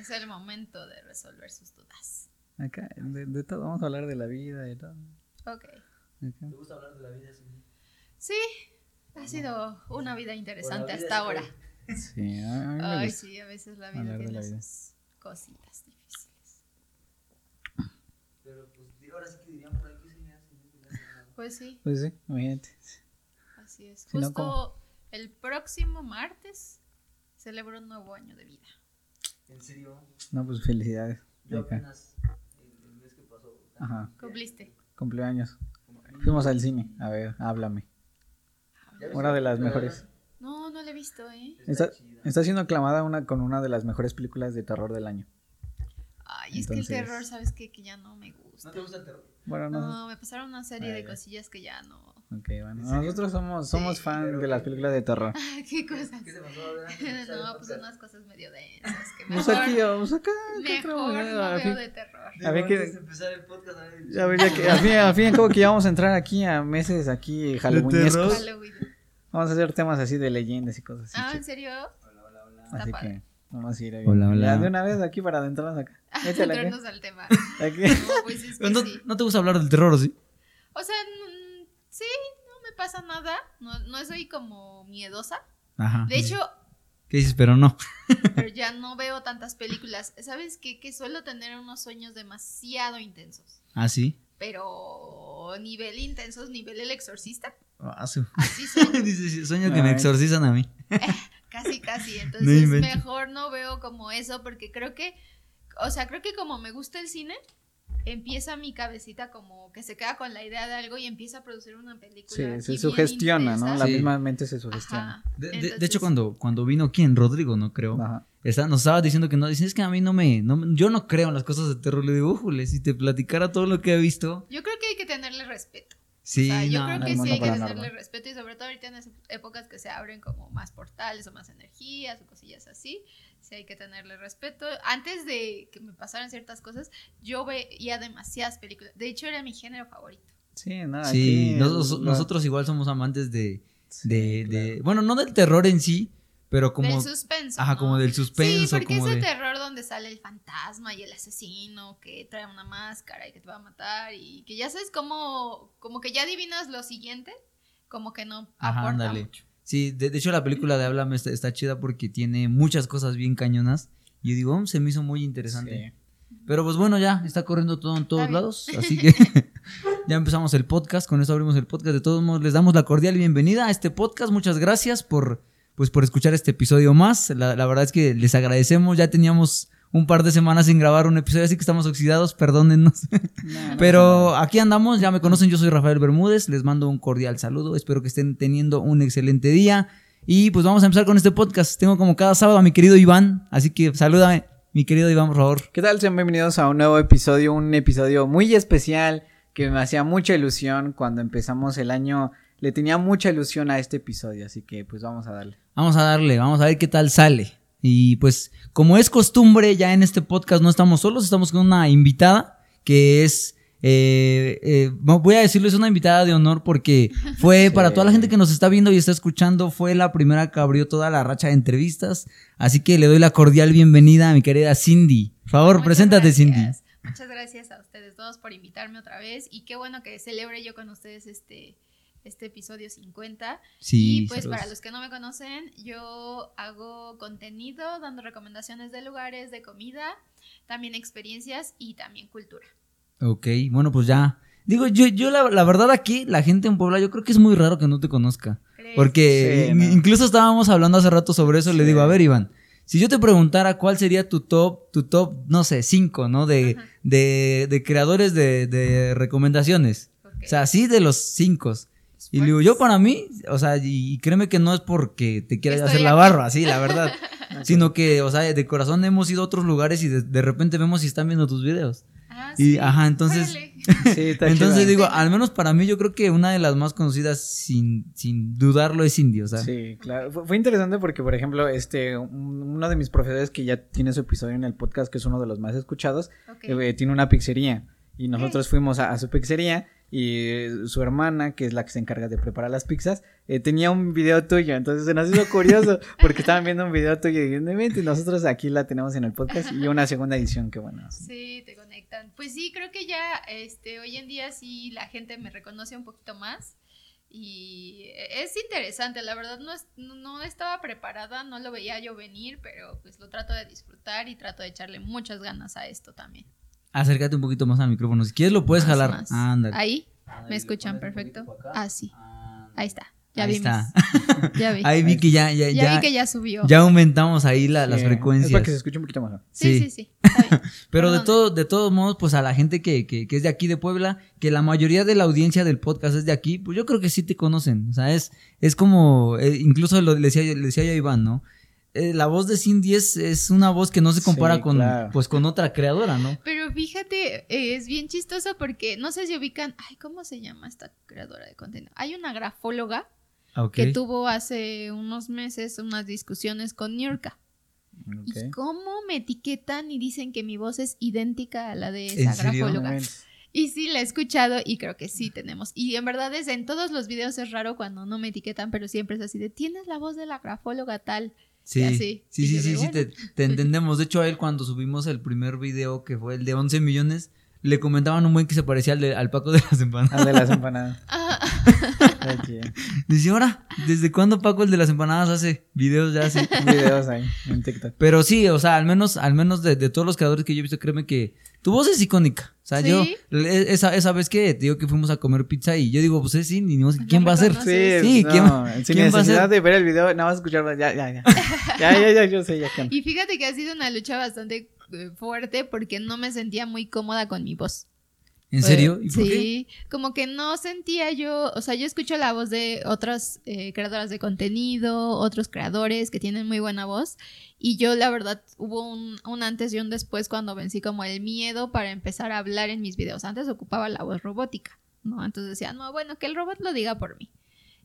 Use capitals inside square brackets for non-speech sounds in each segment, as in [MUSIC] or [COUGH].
Es el momento de resolver sus dudas. Acá, de, de todo, vamos a hablar de la vida y todo. Ok. Acá. ¿Te gusta hablar de la vida? Sí. Sí, ha sido una vida interesante vida hasta ahora. Sí, a, mí me Ay, gusta. sí, a veces la vida tiene la vida. sus cositas difíciles. Pero pues ahora sí que dirían por aquí, me no me nada. Pues sí, Pues sí, imagínate. así es. Si no, Justo ¿cómo? el próximo martes celebro un nuevo año de vida. En serio, No, pues felicidades. yo apenas el, el mes que pasó. Ajá. Cumpliste. Cumpleaños. Fuimos al cine. A ver, háblame. ¿Ya viste Una de las la mejores. No, no lo he visto, ¿eh? Está, Está, siendo aclamada una, con una de las mejores películas de terror del año. Ay, es que el Entonces- terror, ¿sabes qué? Que ya no me gusta. ¿No te gusta el terror? Bueno, no. No, me pasaron una serie Ah, de ya. cosillas que ya no. Ok, bueno. Nosotros somos, somos Sí. fan de las películas de terror. [LAUGHS] ¿Qué cosas? ¿Qué te pasó [LAUGHS] No, pues unas cosas medio densas que [LAUGHS] mejor, aquí, vamos acá. ¿qué mejor no veo de terror. A ver de empezar el podcast, a ver. Ya, que, al fin, al fin y al cabo que ya vamos a entrar aquí a meses aquí halloweenescos. Halloween. Vamos a hacer temas así de leyendas y cosas así. Ah, ¿en serio? Hola, hola, hola. así padre. que vamos a ir ahí. Hola, hola. Ya, de una vez aquí para adentrarnos acá. [LAUGHS] Échale aquí. Entrarnos al tema. [LAUGHS] No, pues es que ¿No, sí. ¿No te gusta hablar del terror sí? O sea, sí, no me pasa nada. No, no soy como miedosa. Ajá. De hecho, ¿Qué dices? Pero no. [LAUGHS] pero ya no veo tantas películas. ¿Sabes qué? Que suelo tener unos sueños demasiado intensos. ¿Ah, sí? Pero nivel intensos, nivel el exorcista. Ah, su- Así sueño. Dice, sueño que me exorcizan a mí. Casi, casi. [LAUGHS] No Entonces, inventes. mejor no veo como eso porque creo que, o sea, creo que como me gusta el cine, empieza mi cabecita como que se queda con la idea de algo y empieza a producir una película. Sí, se sugestiona, ¿no? La Sí. misma mente se sugestiona. Ajá. De, de- de Entonces, hecho, cuando, cuando vino quién, Rodrigo, no creo. Ajá. Está- nos estaba diciendo que no. Dicen, es que a mí no me, no me- Yo no creo en las cosas de terror. Le digo, si te platicara todo lo que he visto. Yo creo que hay que tenerle respeto. Sí, o sea, yo no, creo no, que no, sí hay que tenerle respeto y sobre todo ahorita en esas épocas que se abren como más portales o más energías o cosillas así, sí hay que tenerle respeto. Antes de que me pasaran ciertas cosas, yo veía demasiadas películas. De hecho, era mi género favorito. Sí, nada. Sí, aquí nos- la- nosotros igual somos amantes de. Sí, de, claro. de- bueno, no del terror en sí, pero como. del suspenso. Ajá, ¿no? como del suspenso. Sí, porque como ese de- terror donde sale el fantasma y el asesino que trae una máscara y que te va a matar y que ya sabes cómo, como que ya adivinas lo siguiente, como que no Ajá, aporta ándale. mucho. Sí, de, de hecho la película de Háblame está, está chida porque tiene muchas cosas bien cañonas. Y yo digo, "Oh, se me hizo muy interesante. Sí. Pero pues bueno, ya está corriendo todo en todos lados. Así [LAUGHS] que [LAUGHS] ya empezamos el podcast. Con eso abrimos el podcast. De todos modos, les damos la cordial bienvenida a este podcast. Muchas gracias por, pues, por escuchar este episodio más. La, la verdad es que les agradecemos. Ya teníamos un par de semanas sin grabar un episodio, así que estamos oxidados, perdónennos. [LAUGHS] No, no Pero aquí andamos, ya me conocen, yo soy Rafael Bermúdez, les mando un cordial saludo, espero que estén teniendo un excelente día y pues vamos a empezar con este podcast. Tengo como cada sábado a mi querido Iván, así que salúdame, mi querido Iván, por favor. ¿Qué tal? Sean bienvenidos a un nuevo episodio, un episodio muy especial que me hacía mucha ilusión cuando empezamos el año. Le tenía mucha ilusión a este episodio, así que pues vamos a darle. Vamos a darle, vamos a ver qué tal sale. Y pues como es costumbre, ya en este podcast no estamos solos, estamos con una invitada que es... eh, eh, voy a decirlo, es una invitada de honor porque fue [LAUGHS] Sí. para toda la gente que nos está viendo y está escuchando, fue la primera que abrió toda la racha de entrevistas. Así que le doy la cordial bienvenida a mi querida Cindy. Por favor, Muchas preséntate, gracias. Cindy. Muchas gracias a ustedes todos por invitarme otra vez y qué bueno que celebre yo con ustedes este, este episodio 50. Sí, y pues saludos. para los que no me conocen, yo hago contenido dando recomendaciones de lugares, de comida, también experiencias y también cultura. Ok, bueno, pues ya. Digo, yo, yo la, la verdad aquí, la gente en Puebla, yo creo que es muy raro que no te conozca. ¿Crees? Porque Sí, in- no. incluso estábamos hablando hace rato sobre eso. Le digo, a ver, Iván, si yo te preguntara cuál sería tu top, tu top, no sé, cinco, ¿no? De, de, de creadores de, de recomendaciones. O sea, sí de los cinco. Y le digo, yo para mí, o sea, y, créeme que no es porque te quiera hacer la barra, sí, la [LAUGHS] verdad. sino que, o sea, de corazón hemos ido a otros lugares y de, de repente vemos si están viendo tus videos. Ah, y, sí. ajá, entonces- Órale. [LAUGHS] Sí, está Entonces digo, al menos para mí yo creo que una de las más conocidas sin, sin dudarlo es Indio, o sea. Sí, claro. Fue, fue interesante porque, por ejemplo, este, un- uno de mis profesores que ya tiene su episodio en el podcast, que es uno de los más escuchados, eh, tiene una pizzería. Y nosotros fuimos a, a su pizzería y su hermana, que es la que se encarga de preparar las pizzas, eh, tenía un video tuyo, entonces se nos hizo curioso [LAUGHS] porque estaban viendo un video tuyo y y nosotros aquí la tenemos en el podcast y una segunda edición, qué bueno. Sí, te conectan. Pues sí, creo que ya este hoy en día sí la gente me reconoce un poquito más. Y es interesante, la verdad no, no estaba preparada, no lo veía yo venir, pero pues lo trato de disfrutar y trato de echarle muchas ganas a esto también. Acércate un poquito más al micrófono, si quieres lo puedes jalar. Ahí, ¿me escuchan perfecto? Ah, sí. Ahí está. Ya ahí está. [LAUGHS] ya vi. Ahí vi que ya, ya, ya, vi que ya subió. Ya aumentamos ahí la, las frecuencias. Es para que se escuche un poquito más. Sí, sí, sí. [LAUGHS] Pero de todo, de todos modos, pues a la gente que, que, que, es de aquí de Puebla, que la mayoría de la audiencia del podcast es de aquí, pues yo creo que sí te conocen. O sea, es, es como, eh, incluso lo, le decía, le decía yo a Iván, ¿no? Eh, la voz de Cindy es, es, una voz que no se compara con, pues, con otra creadora, ¿no? Pero fíjate, eh, es bien chistoso porque no sé si ubican, ay, ¿cómo se llama esta creadora de contenido? Hay una grafóloga que tuvo hace unos meses unas discusiones con Niurka. ¿Y cómo me etiquetan y dicen que mi voz es idéntica a la de esa grafóloga? Y sí, la he escuchado y creo que sí tenemos. Y en verdad es en todos los videos es raro cuando no me etiquetan, pero siempre es así de, tienes la voz de la grafóloga tal. Sí, sí, sí, sí, sí, te, entendemos. De hecho, a él cuando subimos el primer video, que fue el de 11 millones, le comentaban un buen que se parecía al, de, al Paco de las empanadas. Al de las empanadas. [LAUGHS] Dice, ahora, ¿desde cuándo Paco el de las empanadas hace videos ya hace? [LAUGHS] videos ahí en TikTok. Pero sí, o sea, al menos, al menos de, todos los creadores que yo he visto, créeme que tu voz es icónica. O sea, yo, esa, esa vez que te digo que fuimos a comer pizza y yo digo, pues es sí, ni ¿quién va a ser? Sí, sí ¿quién, sin ¿quién va a ser? de ver el video, nada más escucharlo, ya, ya, ya. [LAUGHS] ya, ya, ya, yo sé, ya. Y fíjate que ha sido una lucha bastante eh, fuerte porque no me sentía muy cómoda con mi voz. ¿En serio? ¿Y por sí, como que no sentía yo, o sea, yo escucho la voz de otras eh, creadoras de contenido, otros creadores que tienen muy buena voz, y yo la verdad hubo un, un, antes y un después cuando vencí como el miedo para empezar a hablar en mis videos. Antes ocupaba la voz robótica, ¿no? Entonces decía, no, bueno, que el robot lo diga por mí.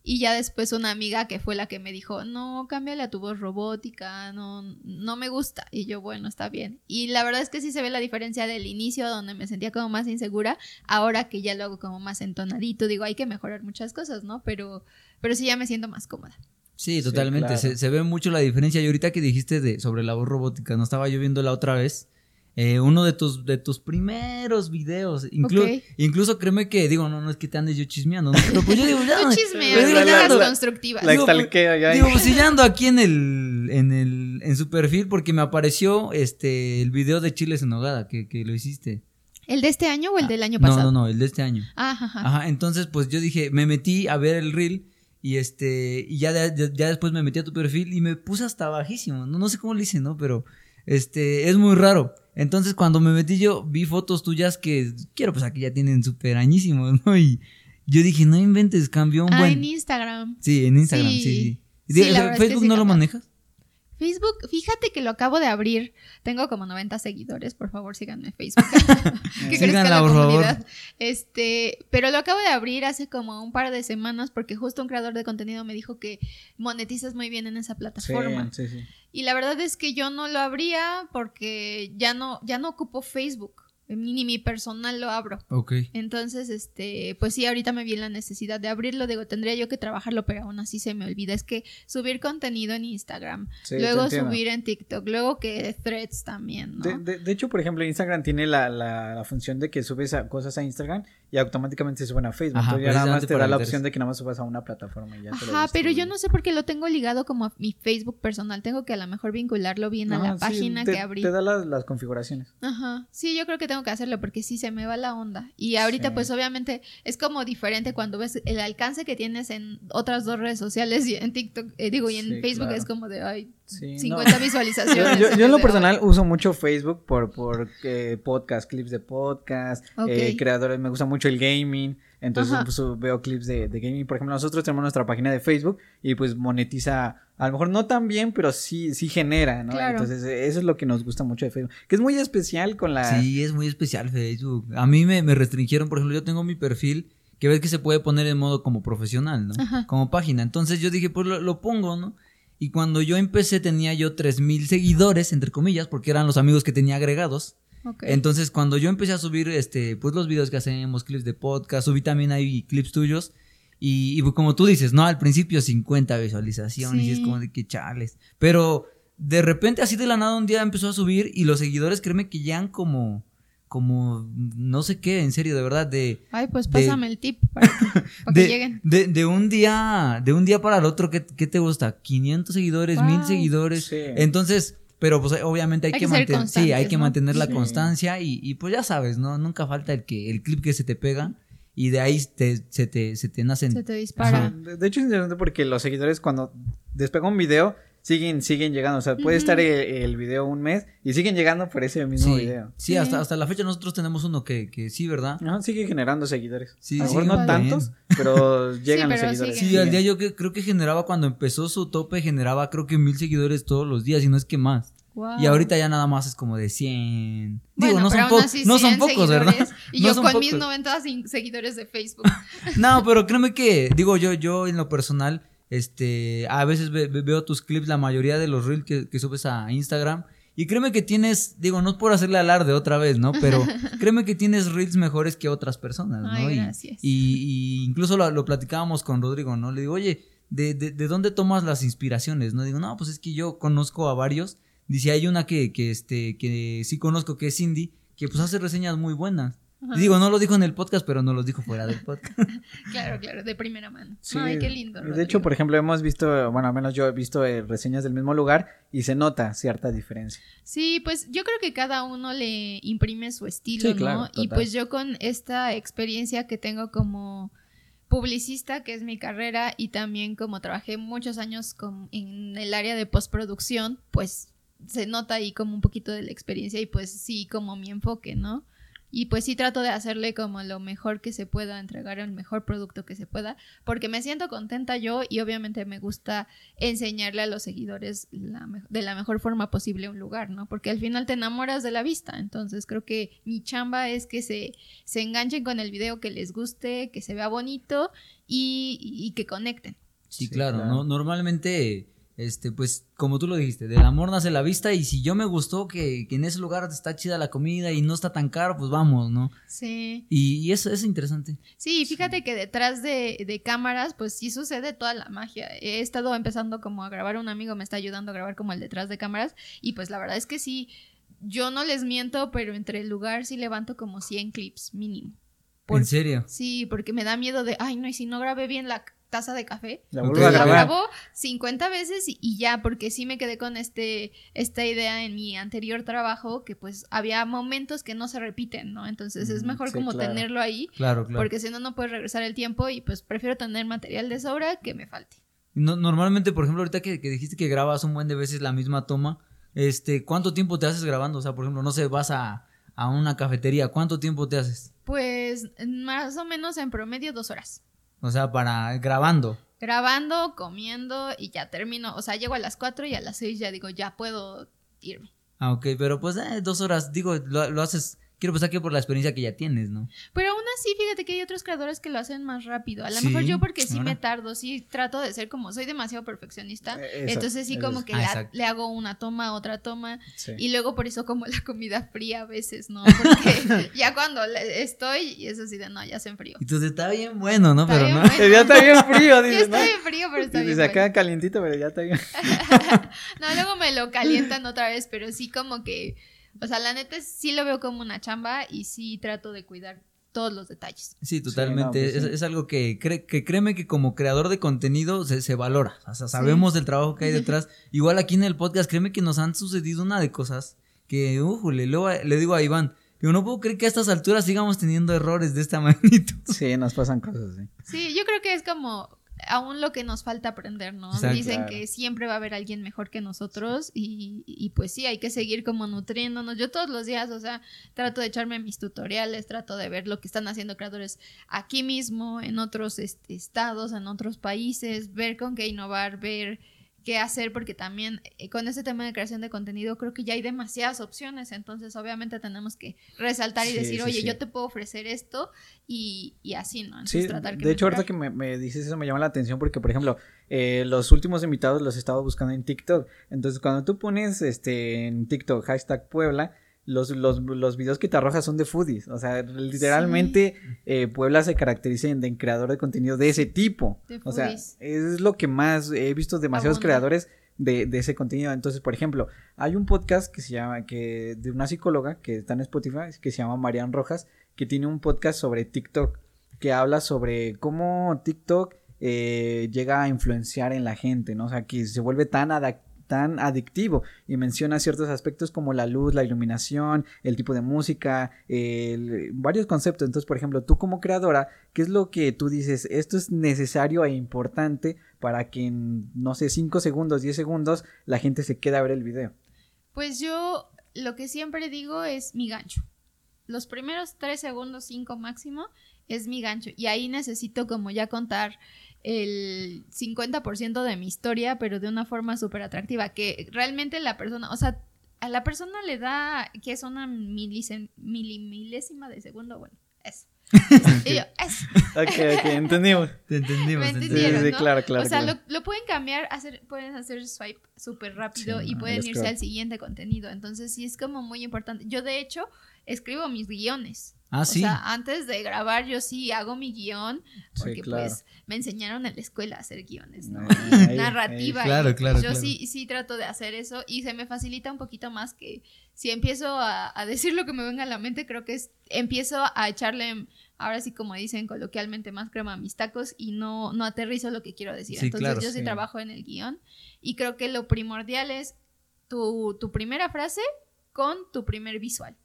Y ya después una amiga que fue la que me dijo, no, cámbiale a tu voz robótica, no, no me gusta. Y yo, bueno, está bien. Y la verdad es que sí se ve la diferencia del inicio, donde me sentía como más insegura, ahora que ya lo hago como más entonadito. Digo, hay que mejorar muchas cosas, ¿no? Pero, pero sí ya me siento más cómoda. Sí, totalmente. se, se, ve mucho la diferencia. Y ahorita que dijiste de, sobre la voz robótica, no estaba yo viendo la otra vez eh, uno de tus, de tus primeros videos. Incluso créeme que, digo, no, no es que te andes yo chismeando, ¿no? Pero pues yo digo, [LAUGHS] ya. Tú chismeas, digo, ya, constructivas. La digo, pues, ya. Digo, pues ya ando aquí en el, en el, en su perfil porque me apareció este, el video de Chiles en Nogada, que, que lo hiciste. ¿El de este año o el del año pasado? No, no, no, el de este año. Ajá, ajá. Ajá, entonces pues yo dije, me metí a ver el reel y este, y ya, ya, ya después me metí a tu perfil y me puse hasta bajísimo, no, no sé cómo le hice, ¿no? Pero, este, es muy raro. Entonces cuando me metí yo vi fotos tuyas que quiero pues aquí ya tienen súper añísimos, ¿no? Y yo dije, no inventes, cambió un ah, en Instagram. Sí, en Instagram, sí. sí. ¿Facebook no lo manejas? Facebook, fíjate que lo acabo de abrir. Tengo como 90 seguidores, por favor, síganme en Facebook. [LAUGHS] que crezca la comunidad. Este, pero lo acabo de abrir hace como un par de semanas porque justo un creador de contenido me dijo que monetizas muy bien en esa plataforma. Sí, sí, sí. Y la verdad es que yo no lo abría porque ya no ya no ocupo Facebook ni mi personal lo abro. Ok. Entonces, este, pues sí, ahorita me viene la necesidad de abrirlo. Digo, tendría yo que trabajarlo, pero aún así se me olvida. Es que subir contenido en Instagram, luego subir en TikTok, luego que threads también, ¿no? De, de, hecho, por ejemplo, Instagram tiene la, la, función de que subes cosas a Instagram y automáticamente se suben a Facebook. Entonces ya nada más te da la opción de que nada más subas a una plataforma y ya Ajá, pero yo no sé por qué lo tengo ligado como a mi Facebook personal. Tengo que a lo mejor vincularlo bien a la página que abrí. Te da las, las configuraciones. Ajá. Sí, yo creo que tengo que hacerlo porque sí se me va la onda. Y ahorita pues obviamente es como diferente cuando ves el alcance que tienes en otras dos redes sociales y en TikTok, eh, digo, y en Facebook es como de, ay, 50 [LAUGHS] visualizaciones. Yo, en lo personal uso mucho Facebook por, por eh, podcast, clips de podcast, eh, creadores, me gusta mucho el gaming. Entonces pues, veo clips de, de, gaming. Por ejemplo, nosotros tenemos nuestra página de Facebook y pues monetiza, a lo mejor no tan bien, pero sí, sí genera, ¿no? Entonces eso es lo que nos gusta mucho de Facebook. Que es muy especial con la... Sí, es muy especial Facebook. A mí me, restringieron, por ejemplo, yo tengo mi perfil que ves que se puede poner en modo como profesional, ¿no? Como página. Entonces yo dije, pues lo, lo pongo, ¿no? Y cuando yo empecé tenía yo 3000 seguidores, entre comillas, porque eran los amigos que tenía agregados. Entonces, cuando yo empecé a subir este, pues los videos que hacemos, clips de podcast, subí también ahí clips tuyos. Y, como tú dices, ¿no? Al principio 50 visualizaciones y es como de que chales. Pero de repente, así de la nada, un día empezó a subir y los seguidores, créeme que ya han como como no sé qué, en serio, de verdad, de... Ay, pues pásame el tip para que, [LAUGHS] lleguen. De, un día, de un día para el otro, ¿qué, te gusta? 500 seguidores, 1000 seguidores. Entonces, pero pues obviamente hay, que, mantener, sí, hay que mantener la constancia y, pues ya sabes, ¿no? Nunca falta el que, el clip que se te pega y de ahí te, se te, se te nacen. Se te dispara. De hecho es interesante porque los seguidores cuando despega un video siguen, siguen llegando. O sea, puede estar el, video un mes y siguen llegando por ese mismo video. Sí, Hasta, hasta la fecha nosotros tenemos uno que, que sí, ¿verdad? No, sigue generando seguidores. Sí, a lo mejor no tantos, pero llegan los seguidores. Sí, al día yo creo que generaba cuando empezó su tope, generaba creo que mil seguidores todos los días, y no es que más. Y ahorita ya nada más es como de 100. Digo, no, son no son pocos, ¿verdad? [LAUGHS] Y yo con mis 90 seguidores de Facebook. [LAUGHS] no, pero créeme que, digo yo, yo en lo personal, este, a veces veo tus clips, la mayoría de los reels que, subes a Instagram. Y créeme que tienes, digo, no es por hacerle alarde otra vez, ¿no? Pero [LAUGHS] créeme que tienes reels mejores que otras personas, ¿no? y, Y, incluso lo, platicábamos con Rodrigo, ¿no? Le digo, oye, ¿de, de, de dónde tomas las inspiraciones? No digo, no, pues es que yo conozco a varios. Dice, hay una que, que, este, que sí conozco, que es Cindy, que pues hace reseñas muy buenas. Digo, no lo dijo en el podcast, pero no los dijo fuera del podcast. [LAUGHS] claro, claro, de primera mano. Ay, qué lindo. De hecho, por ejemplo, hemos visto, bueno, al menos yo he visto eh, reseñas del mismo lugar y se nota cierta diferencia. Sí, pues yo creo que cada uno le imprime su estilo, ¿no? Y pues yo con esta experiencia que tengo como publicista, que es mi carrera, y también como trabajé muchos años con, en el área de postproducción, pues se nota ahí como un poquito de la experiencia y pues sí, como mi enfoque, ¿no? Y pues sí trato de hacerle como lo mejor que se pueda, entregar el mejor producto que se pueda, porque me siento contenta yo y obviamente me gusta enseñarle a los seguidores de la mejor forma posible un lugar, ¿no? Porque al final te enamoras de la vista, entonces creo que mi chamba es que se, se enganchen con el video, que les guste, que se vea bonito y, que conecten. Sí, claro, ¿no? Normalmente este, pues, como tú lo dijiste, del amor nace la vista y si yo me gustó que, en ese lugar está chida la comida y no está tan caro, pues vamos, ¿no? Sí. Y, eso es interesante. Sí, fíjate que detrás de, cámaras, pues sí sucede toda la magia. He estado empezando como a grabar, un amigo me está ayudando a grabar como el detrás de cámaras y pues la verdad es que sí, yo no les miento, pero entre el lugar sí levanto como 100 clips mínimo. ¿En serio? Sí, porque me da miedo de, ay, no, y si no grabé bien la taza de café. La vuelvo a grabar. grabo 50 veces y, ya, porque sí me quedé con este, esta idea en mi anterior trabajo, que pues había momentos que no se repiten, ¿no? Entonces es mejor como tenerlo ahí. Claro, claro. Porque si no, no puedes regresar el tiempo y pues prefiero tener material de sobra que me falte. No, normalmente, por ejemplo, ahorita que, dijiste que grabas un buen de veces la misma toma, este, ¿cuánto tiempo te haces grabando? O sea, por ejemplo, no sé, vas a, a una cafetería, ¿cuánto tiempo te haces? Pues más o menos en promedio dos horas. O sea, para grabando. Grabando, comiendo y ya termino. O sea, llego a las 4 y a las 6 ya digo, ya puedo irme. Ah, ok, pero pues eh, dos horas, digo, lo haces quiero pensar que por la experiencia que ya tienes, ¿no? Pero aún así, fíjate que hay otros creadores que lo hacen más rápido. A lo mejor yo porque sí me tardo, sí trato de ser como soy demasiado perfeccionista, eh, entonces sí como que ah, le hago una toma, otra toma y luego por eso como la comida fría a veces, ¿no? [LAUGHS] Porque ya cuando estoy y es así de no, ya se enfrío. Entonces está bien bueno, ¿no? pero no. [LAUGHS] Ya está bien frío, dice, está bien frío, pero está bien. Se acá calientito, pero ya está bien. [LAUGHS] no, luego me lo calientan otra vez, pero sí como que o sea, la neta sí lo veo como una chamba y sí trato de cuidar todos los detalles. Sí, totalmente. Pues es, algo que, que créeme que como creador de contenido se, valora. O sea, sabemos del trabajo que hay [LAUGHS] detrás. Igual aquí en el podcast, créeme que nos han sucedido una de cosas que, ujule, luego le digo a Iván, yo no puedo creer que a estas alturas sigamos teniendo errores de esta [LAUGHS] magnitud. Sí, nos pasan cosas, sí. Sí, yo creo que es como aún lo que nos falta aprender, ¿no? Dicen que siempre va a haber alguien mejor que nosotros y, y, pues sí, hay que seguir como nutriéndonos. Yo todos los días, o sea, trato de echarme mis tutoriales, trato de ver lo que están haciendo creadores aquí mismo, en otros este, estados, en otros países, ver con qué innovar, ver qué hacer porque también eh, con este tema de creación de contenido creo que ya hay demasiadas opciones, entonces obviamente tenemos que resaltar y decir, oye, yo te puedo ofrecer esto y, y así, ¿no? Entonces, tratar de hecho, ahorita que me, dices eso me llama la atención porque, por ejemplo, eh, los últimos invitados los estaba buscando en TikTok, entonces cuando tú pones este en TikTok hashtag Puebla, los, los, los videos que te arrojas son de foodies. O sea, literalmente eh, Puebla se caracteriza en, creador de contenido de ese tipo. o sea, es lo que más he visto demasiados creadores de, de, ese contenido. Entonces, por ejemplo, hay un podcast que se llama, que de una psicóloga que está en Spotify, que se llama Marian Rojas, que tiene un podcast sobre TikTok, que habla sobre cómo TikTok eh, llega a influenciar en la gente, ¿no? O sea, que se vuelve tan tan adictivo y menciona ciertos aspectos como la luz, la iluminación, el tipo de música, varios conceptos. Entonces, por ejemplo, tú como creadora, ¿qué es lo que tú dices? Esto es necesario e importante para que en, no sé, 5 segundos, 10 segundos, la gente se quede a ver el video. Pues yo lo que siempre digo es mi gancho. Los primeros 3 segundos, 5 máximo, es mi gancho. Y ahí necesito como ya contar el 50% de mi historia, pero de una forma súper atractiva, que realmente la persona, o sea, a la persona le da, que es una milimilésima de segundo, bueno, eso. [LAUGHS] y yo, eso. Ok, ok, entendimos. [LAUGHS] Te entendimos. ¿Me claro, claro. O sea, Lo, pueden cambiar, hacer, pueden hacer swipe súper rápido y pueden irse al siguiente contenido. Entonces, sí es como muy importante. Yo, de hecho, escribo mis guiones. Ah, o sea, antes de grabar yo sí hago mi guion, porque pues me enseñaron en la escuela a hacer guiones, ¿no? [LAUGHS] narrativa. claro, claro. Yo sí, sí trato de hacer eso y se me facilita un poquito más que si empiezo a, decir lo que me venga a la mente, creo que es, empiezo a echarle, ahora sí como dicen coloquialmente, más crema a mis tacos y no, no aterrizo lo que quiero decir. Entonces yo sí, trabajo en el guion y creo que lo primordial es tu, tu primera frase con tu primer visual.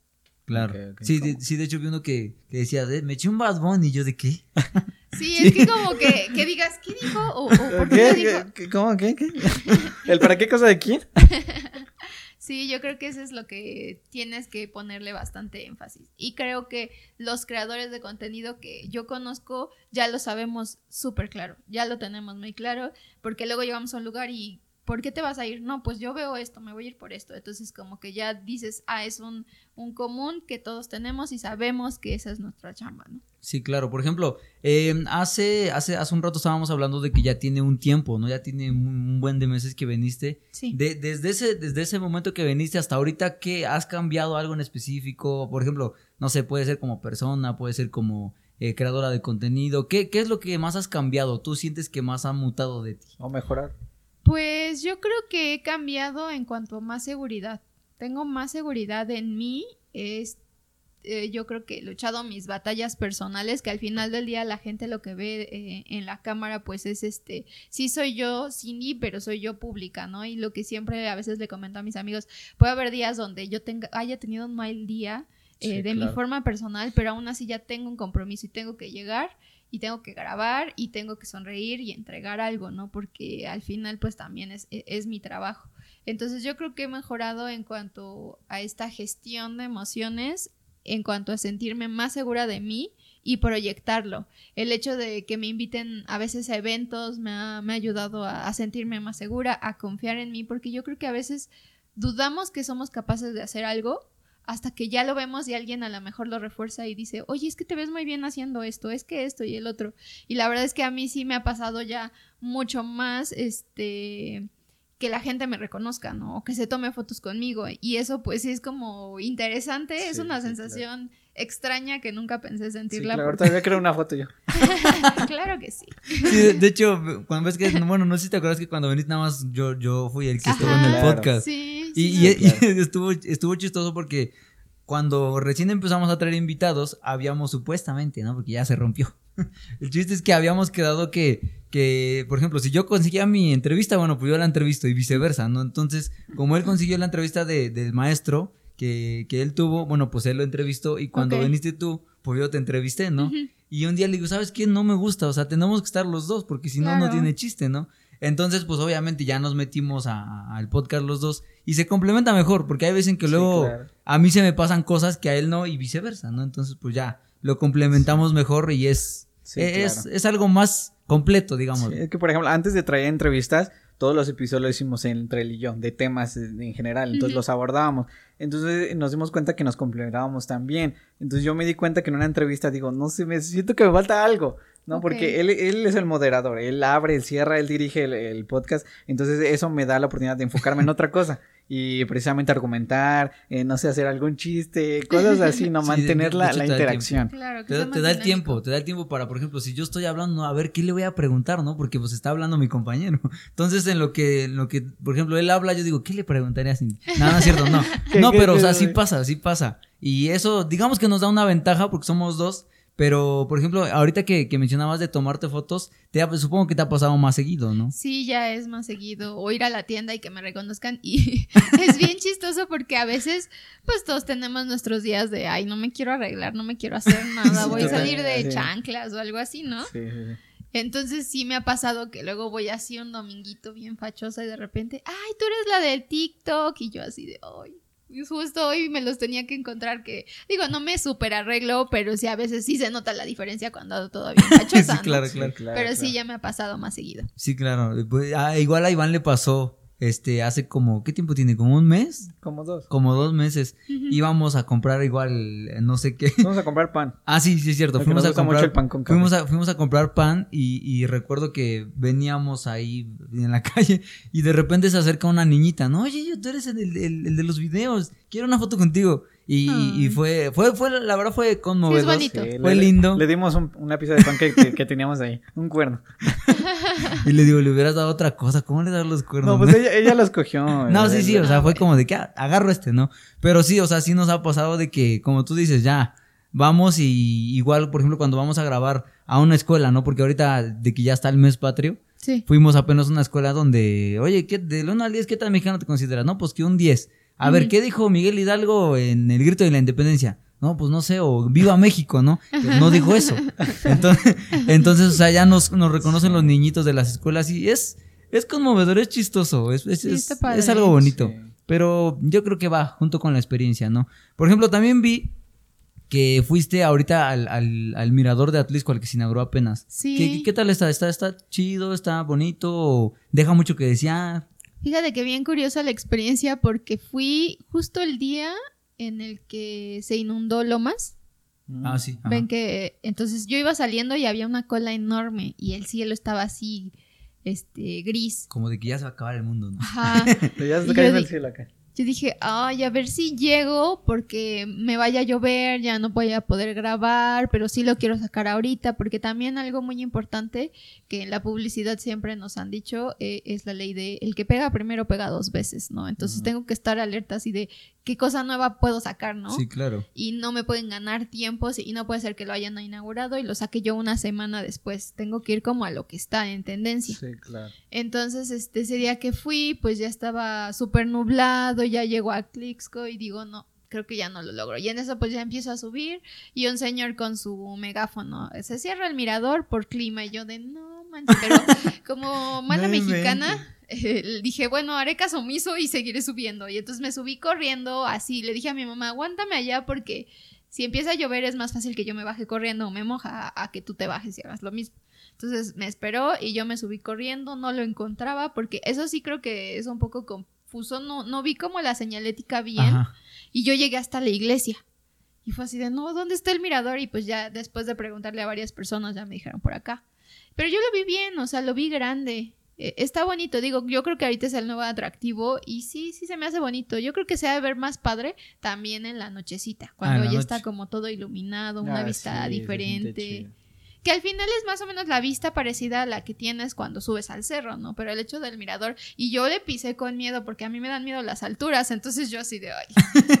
Claro. Sí, de, sí, de hecho vi uno que, que decía, me eché un Bad Bunny y yo de qué. [LAUGHS] Sí, es que como que, que digas, ¿qué dijo? O, por qué, dijo? ¿Cómo? ¿Qué? ¿Qué? [LAUGHS] ¿El para qué cosa de quién? [LAUGHS] Sí, yo creo que eso es lo que tienes que ponerle bastante énfasis. Y creo que los creadores de contenido que yo conozco ya lo sabemos súper claro, ya lo tenemos muy claro, porque luego llegamos a un lugar y ¿por qué te vas a ir? No, pues yo veo esto, me voy a ir por esto. Entonces como que ya dices, ah, es un, un común que todos tenemos y sabemos que esa es nuestra chamba, ¿no? Sí, claro. Por ejemplo, em, hace, hace, hace un rato estábamos hablando de que ya tiene un tiempo, ¿no? Ya tiene un, buen de meses que veniste. Sí. De, desde, ese, desde ese momento que veniste hasta ahorita, ¿qué has cambiado algo en específico? Por ejemplo, no sé, puede ser como persona, puede ser como eh, creadora de contenido. ¿Qué, ¿Qué es lo que más has cambiado? ¿Tú sientes que más ha mutado de ti? O mejorar. Pues yo creo que he cambiado en cuanto a más seguridad. Tengo más seguridad en mí. Es, eh, yo creo que he luchado mis batallas personales, que al final del día la gente lo que ve eh, en la cámara, pues es este, sí soy yo, Cindy, pero soy yo pública, ¿no? Y lo que siempre a veces le comento a mis amigos, puede haber días donde yo tenga, haya tenido un mal día eh, de mi forma personal, pero aún así ya tengo un compromiso y tengo que llegar y tengo que grabar y tengo que sonreír y entregar algo, ¿no? Porque al final pues también es, e, es, mi trabajo. Entonces yo creo que he mejorado en cuanto a esta gestión de emociones, en cuanto a sentirme más segura de mí y proyectarlo. El hecho de que me inviten a veces a eventos me ha, me ha ayudado a, a sentirme más segura, a confiar en mí, porque yo creo que a veces dudamos que somos capaces de hacer algo hasta que ya lo vemos y alguien a lo mejor lo refuerza y dice, oye, es que te ves muy bien haciendo esto, es que esto y el otro. Y la verdad es que a mí sí me ha pasado ya mucho más, este, que la gente me reconozca, ¿no? O que se tome fotos conmigo. Y eso pues es como interesante, es una sensación extraña que nunca pensé sentirla. Sí, claro, todavía creo [LAUGHS] una foto yo. [LAUGHS] claro que sí. sí de, hecho, cuando ves que, bueno, no sé si te acuerdas que cuando veniste nada más yo, yo fui el que estuvo en el podcast. Sí, y, y, [LAUGHS] estuvo, estuvo chistoso porque cuando recién empezamos a traer invitados, habíamos supuestamente, ¿no? Porque ya se rompió. [LAUGHS] El chiste es que habíamos quedado que, que, por ejemplo, si yo conseguía mi entrevista, bueno, pues yo la entrevisto y viceversa, ¿no? Entonces, como él consiguió la entrevista de, del maestro, que, que, él tuvo, bueno, pues él lo entrevistó y cuando viniste tú, pues yo te entrevisté, ¿no? Y un día le digo, ¿sabes qué? No me gusta, o sea, tenemos que estar los dos porque si no, no tiene chiste, ¿no? Entonces, pues obviamente ya nos metimos al podcast los dos y se complementa mejor porque hay veces en que luego a mí se me pasan cosas que a él no y viceversa, ¿no? Entonces, pues ya lo complementamos mejor y es, es, es, algo más completo, digamos. es que, por ejemplo, antes de traer entrevistas, todos los episodios lo hicimos entre él y yo, de temas en general, entonces los abordábamos. Entonces nos dimos cuenta que nos complementábamos también. Entonces yo me di cuenta que en una entrevista digo, no sé, me siento que me falta algo, ¿no? Porque él, él, es el moderador, él abre, él cierra, él dirige el, podcast, entonces eso me da la oportunidad de enfocarme en otra cosa. y precisamente argumentar, eh, no sé, hacer algún chiste, cosas así, no [LAUGHS] mantener la, interacción. Claro, te, te da el tiempo, te da el tiempo para, por ejemplo, si yo estoy hablando, a ver qué le voy a preguntar, ¿no? Porque pues está hablando mi compañero. [LAUGHS] Entonces, en lo que, en lo que, por ejemplo, él habla, yo digo, ¿qué le preguntaría así? No, no es cierto, no. [LAUGHS] no, pero, o sea, sí pasa, sí pasa. Y eso, digamos que nos da una ventaja porque somos dos pero, por ejemplo, ahorita que, mencionabas de tomarte fotos, te supongo que te ha pasado más seguido, ¿no? Sí, ya es más seguido. O ir a la tienda y que me reconozcan. Y [LAUGHS] es bien [LAUGHS] chistoso porque a veces, pues todos tenemos nuestros días de, ay, no me quiero arreglar, no me quiero hacer nada, voy a salir de chanclas o algo así, ¿no? Sí, sí, Entonces sí me ha pasado que luego voy así un dominguito bien fachosa y de repente, ay, tú eres la del TikTok. Y yo así de, ay, justo hoy me los tenía que encontrar que, digo, no me super arreglo, pero sí a veces sí se nota la diferencia cuando ando todavía [LAUGHS] sí, claro, claro, claro, Pero sí ya me ha pasado más seguido. Sí, claro. Pues, ah, igual a Iván le pasó este, hace como, ¿qué tiempo tiene? ¿Como un mes? Como dos. Como dos meses. Íbamos a comprar igual, no sé qué. Fuimos a comprar pan. Ah, sí, sí, es cierto. fuimos a comprar pan con fuimos a, fuimos a comprar pan y, y, recuerdo que veníamos ahí en la [LAUGHS] calle y de repente se acerca una niñita, ¿no? Oye, tú eres el, el de los videos, quiero una foto contigo. Y, fue, fue, fue, la verdad fue conmovedor. fue lindo. Le, dimos una pieza de pan que, teníamos ahí, un cuerno. [LAUGHS] y le digo, le hubieras dado otra cosa, ¿cómo le das los cuernos? No, pues ella, ella los cogió. [LAUGHS] no, sí, sí, o sea, fue como de que ah, agarro este, ¿no? Pero sí, o sea, sí nos ha pasado de que, como tú dices, ya, vamos y igual, por ejemplo, cuando vamos a grabar a una escuela, ¿no? Porque ahorita de que ya está el mes patrio, sí. fuimos apenas a una escuela donde, oye, ¿qué, del 1 al 10, ¿qué tan mexicano te consideras? No, pues que un 10. A ver, ¿qué dijo Miguel Hidalgo en el grito de la independencia? No, pues no sé, o viva México, ¿no? no dijo eso. [LAUGHS] Entonces, entonces, o sea, ya nos, nos reconocen los niñitos de las escuelas y es, es conmovedor, es chistoso, es, es, es, algo bonito. Pero yo creo que va junto con la experiencia, ¿no? Por ejemplo, también vi que fuiste ahorita al, al, mirador de Atlisco, al que se inauguró apenas. Sí. ¿Qué, tal está? ¿Está, está chido? ¿Está bonito? ¿Deja mucho que desear? Fíjate que bien curiosa la experiencia porque fui justo el día en el que se inundó Lomas. Mm. Ah, sí. Ven que entonces yo iba saliendo y había una cola enorme y el cielo estaba así, este, gris. Como de que ya se va a acabar el mundo, ¿no? Ajá. [LAUGHS] ya se cayendo el cielo acá. Yo dije, ay, a ver si llego porque me vaya a llover, ya no voy a poder grabar, pero sí lo quiero sacar ahorita, porque también algo muy importante que en la publicidad siempre nos han dicho eh, es la ley de el que pega primero pega dos veces, ¿no? Entonces tengo que estar alerta así de qué cosa nueva puedo sacar, ¿no? Sí, claro. Y no me pueden ganar tiempos y no puede ser que lo hayan inaugurado y lo saque yo una semana después. Tengo que ir como a lo que está en tendencia. Sí, claro. Entonces, este, ese día que fui, pues ya estaba súper nublado, ya llegó a Clixco y digo, no, creo que ya no lo logro. Y en eso pues ya empiezo a subir y un señor con su megáfono, se cierra el mirador por clima y yo de, no, manches, pero [LAUGHS] como mala mexicana dije, bueno, haré caso omiso y seguiré subiendo. Y entonces me subí corriendo así. Le dije a mi mamá, aguántame allá porque si empieza a llover es más fácil que yo me baje corriendo o me moja a, que tú te bajes y hagas lo mismo. Entonces me esperó y yo me subí corriendo, no lo encontraba porque eso sí creo que es un poco confuso. No, no vi como la señalética bien y yo llegué hasta la iglesia. Y fue así de, no, ¿dónde está el mirador? Y pues ya después de preguntarle a varias personas ya me dijeron por acá. Pero yo lo vi bien, o sea, lo vi grande. Eh, está bonito, digo, yo creo que ahorita es el nuevo atractivo y sí, sí se me hace bonito. Yo creo que se va a ver más padre también en la nochecita, cuando ah, ya está como todo iluminado, una ah, vista diferente. Que al final es más o menos la vista parecida a la que tienes cuando subes al cerro, ¿no? Pero el hecho del mirador, y yo le pisé con miedo porque a mí me dan miedo las alturas, entonces yo así de, ay,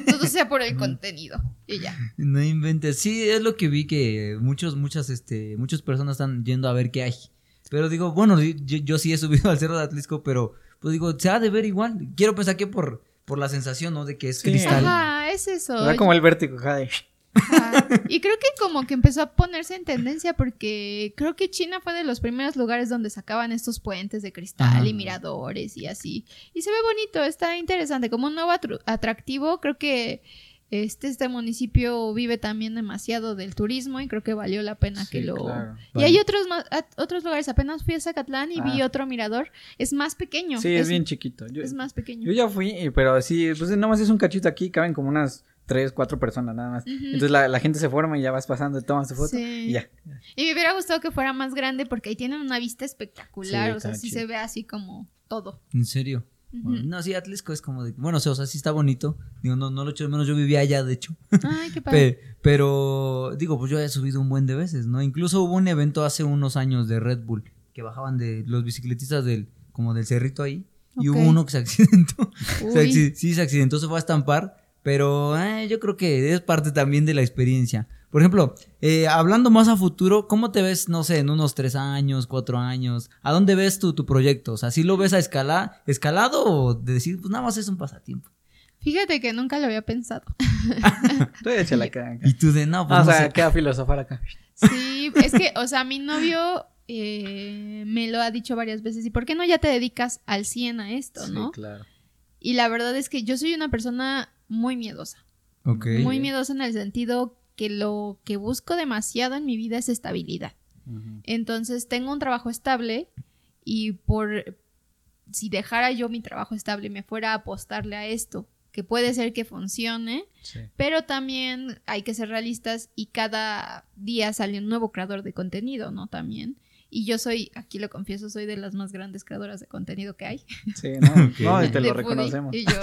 todo sea por el [LAUGHS] contenido y ya. No inventes, sí, es lo que vi que muchos, muchas, este, muchas personas están yendo a ver qué hay. Pero digo, bueno, yo, sí he subido [LAUGHS] al Cerro de Atlisco, pero pues digo, se ha de ver igual. Quiero pensar que por, por la sensación, ¿no? De que es cristal. Ajá, es eso. Era como el vértigo, Jade. [LAUGHS] Y creo que como que empezó a ponerse en tendencia porque creo que China fue de los primeros lugares donde sacaban estos puentes de cristal y miradores y así. Y se ve bonito, está interesante. Como un nuevo atractivo, creo que este, este municipio vive también demasiado del turismo y creo que valió la pena que lo... Y hay otros, otros lugares, apenas fui a Zacatlán y vi ah. otro mirador, es más pequeño. Sí, es, bien chiquito. es más pequeño. Yo ya fui, pero sí, pues nada más es un cachito aquí, caben como unas tres, cuatro personas nada más. Entonces la, gente se forma y ya vas pasando, tomas tu foto y ya. Y me hubiera gustado que fuera más grande porque ahí tienen una vista espectacular, o sea, sí se ve así como todo. ¿En serio? no, sí, Atlisco es como de. Bueno, o sea, sí está bonito. Digo, no, no lo echo de menos. Yo vivía allá, de hecho. Ay, qué [LAUGHS] padre. pero, digo, pues yo he subido un buen de veces, ¿no? Incluso hubo un evento hace unos años de Red Bull que bajaban de los bicicletistas del, como del cerrito ahí. Y hubo uno que se accidentó. [LAUGHS] sí, se accidentó, se fue a estampar. Pero eh, yo creo que es parte también de la experiencia. Por ejemplo, eh, hablando más a futuro, ¿cómo te ves, no sé, en unos tres años, cuatro años? ¿A dónde ves tu, tu proyecto? O sea, ¿sí lo ves a escala, escalado o de decir, pues nada más es un pasatiempo? Fíjate que nunca lo había pensado. [LAUGHS] Tú échale acá, Y tú de, no, pues ah, no O sea, queda filosofar acá. Sí, es que, o sea, mi novio eh, me lo ha dicho varias veces. ¿Y por qué no ya te dedicas al 100 a esto, no? Sí, claro. Y la verdad es que yo soy una persona muy miedosa. Muy miedosa en el sentido que lo que busco demasiado en mi vida es estabilidad. Entonces tengo un trabajo estable y por si dejara yo mi trabajo estable y me fuera a apostarle a esto, que puede ser que funcione, pero también hay que ser realistas y cada día sale un nuevo creador de contenido, ¿no? También. Y yo soy, aquí lo confieso, soy de las más grandes creadoras de contenido que hay. Sí, no, [LAUGHS] no te [LAUGHS] lo reconocemos. Y yo,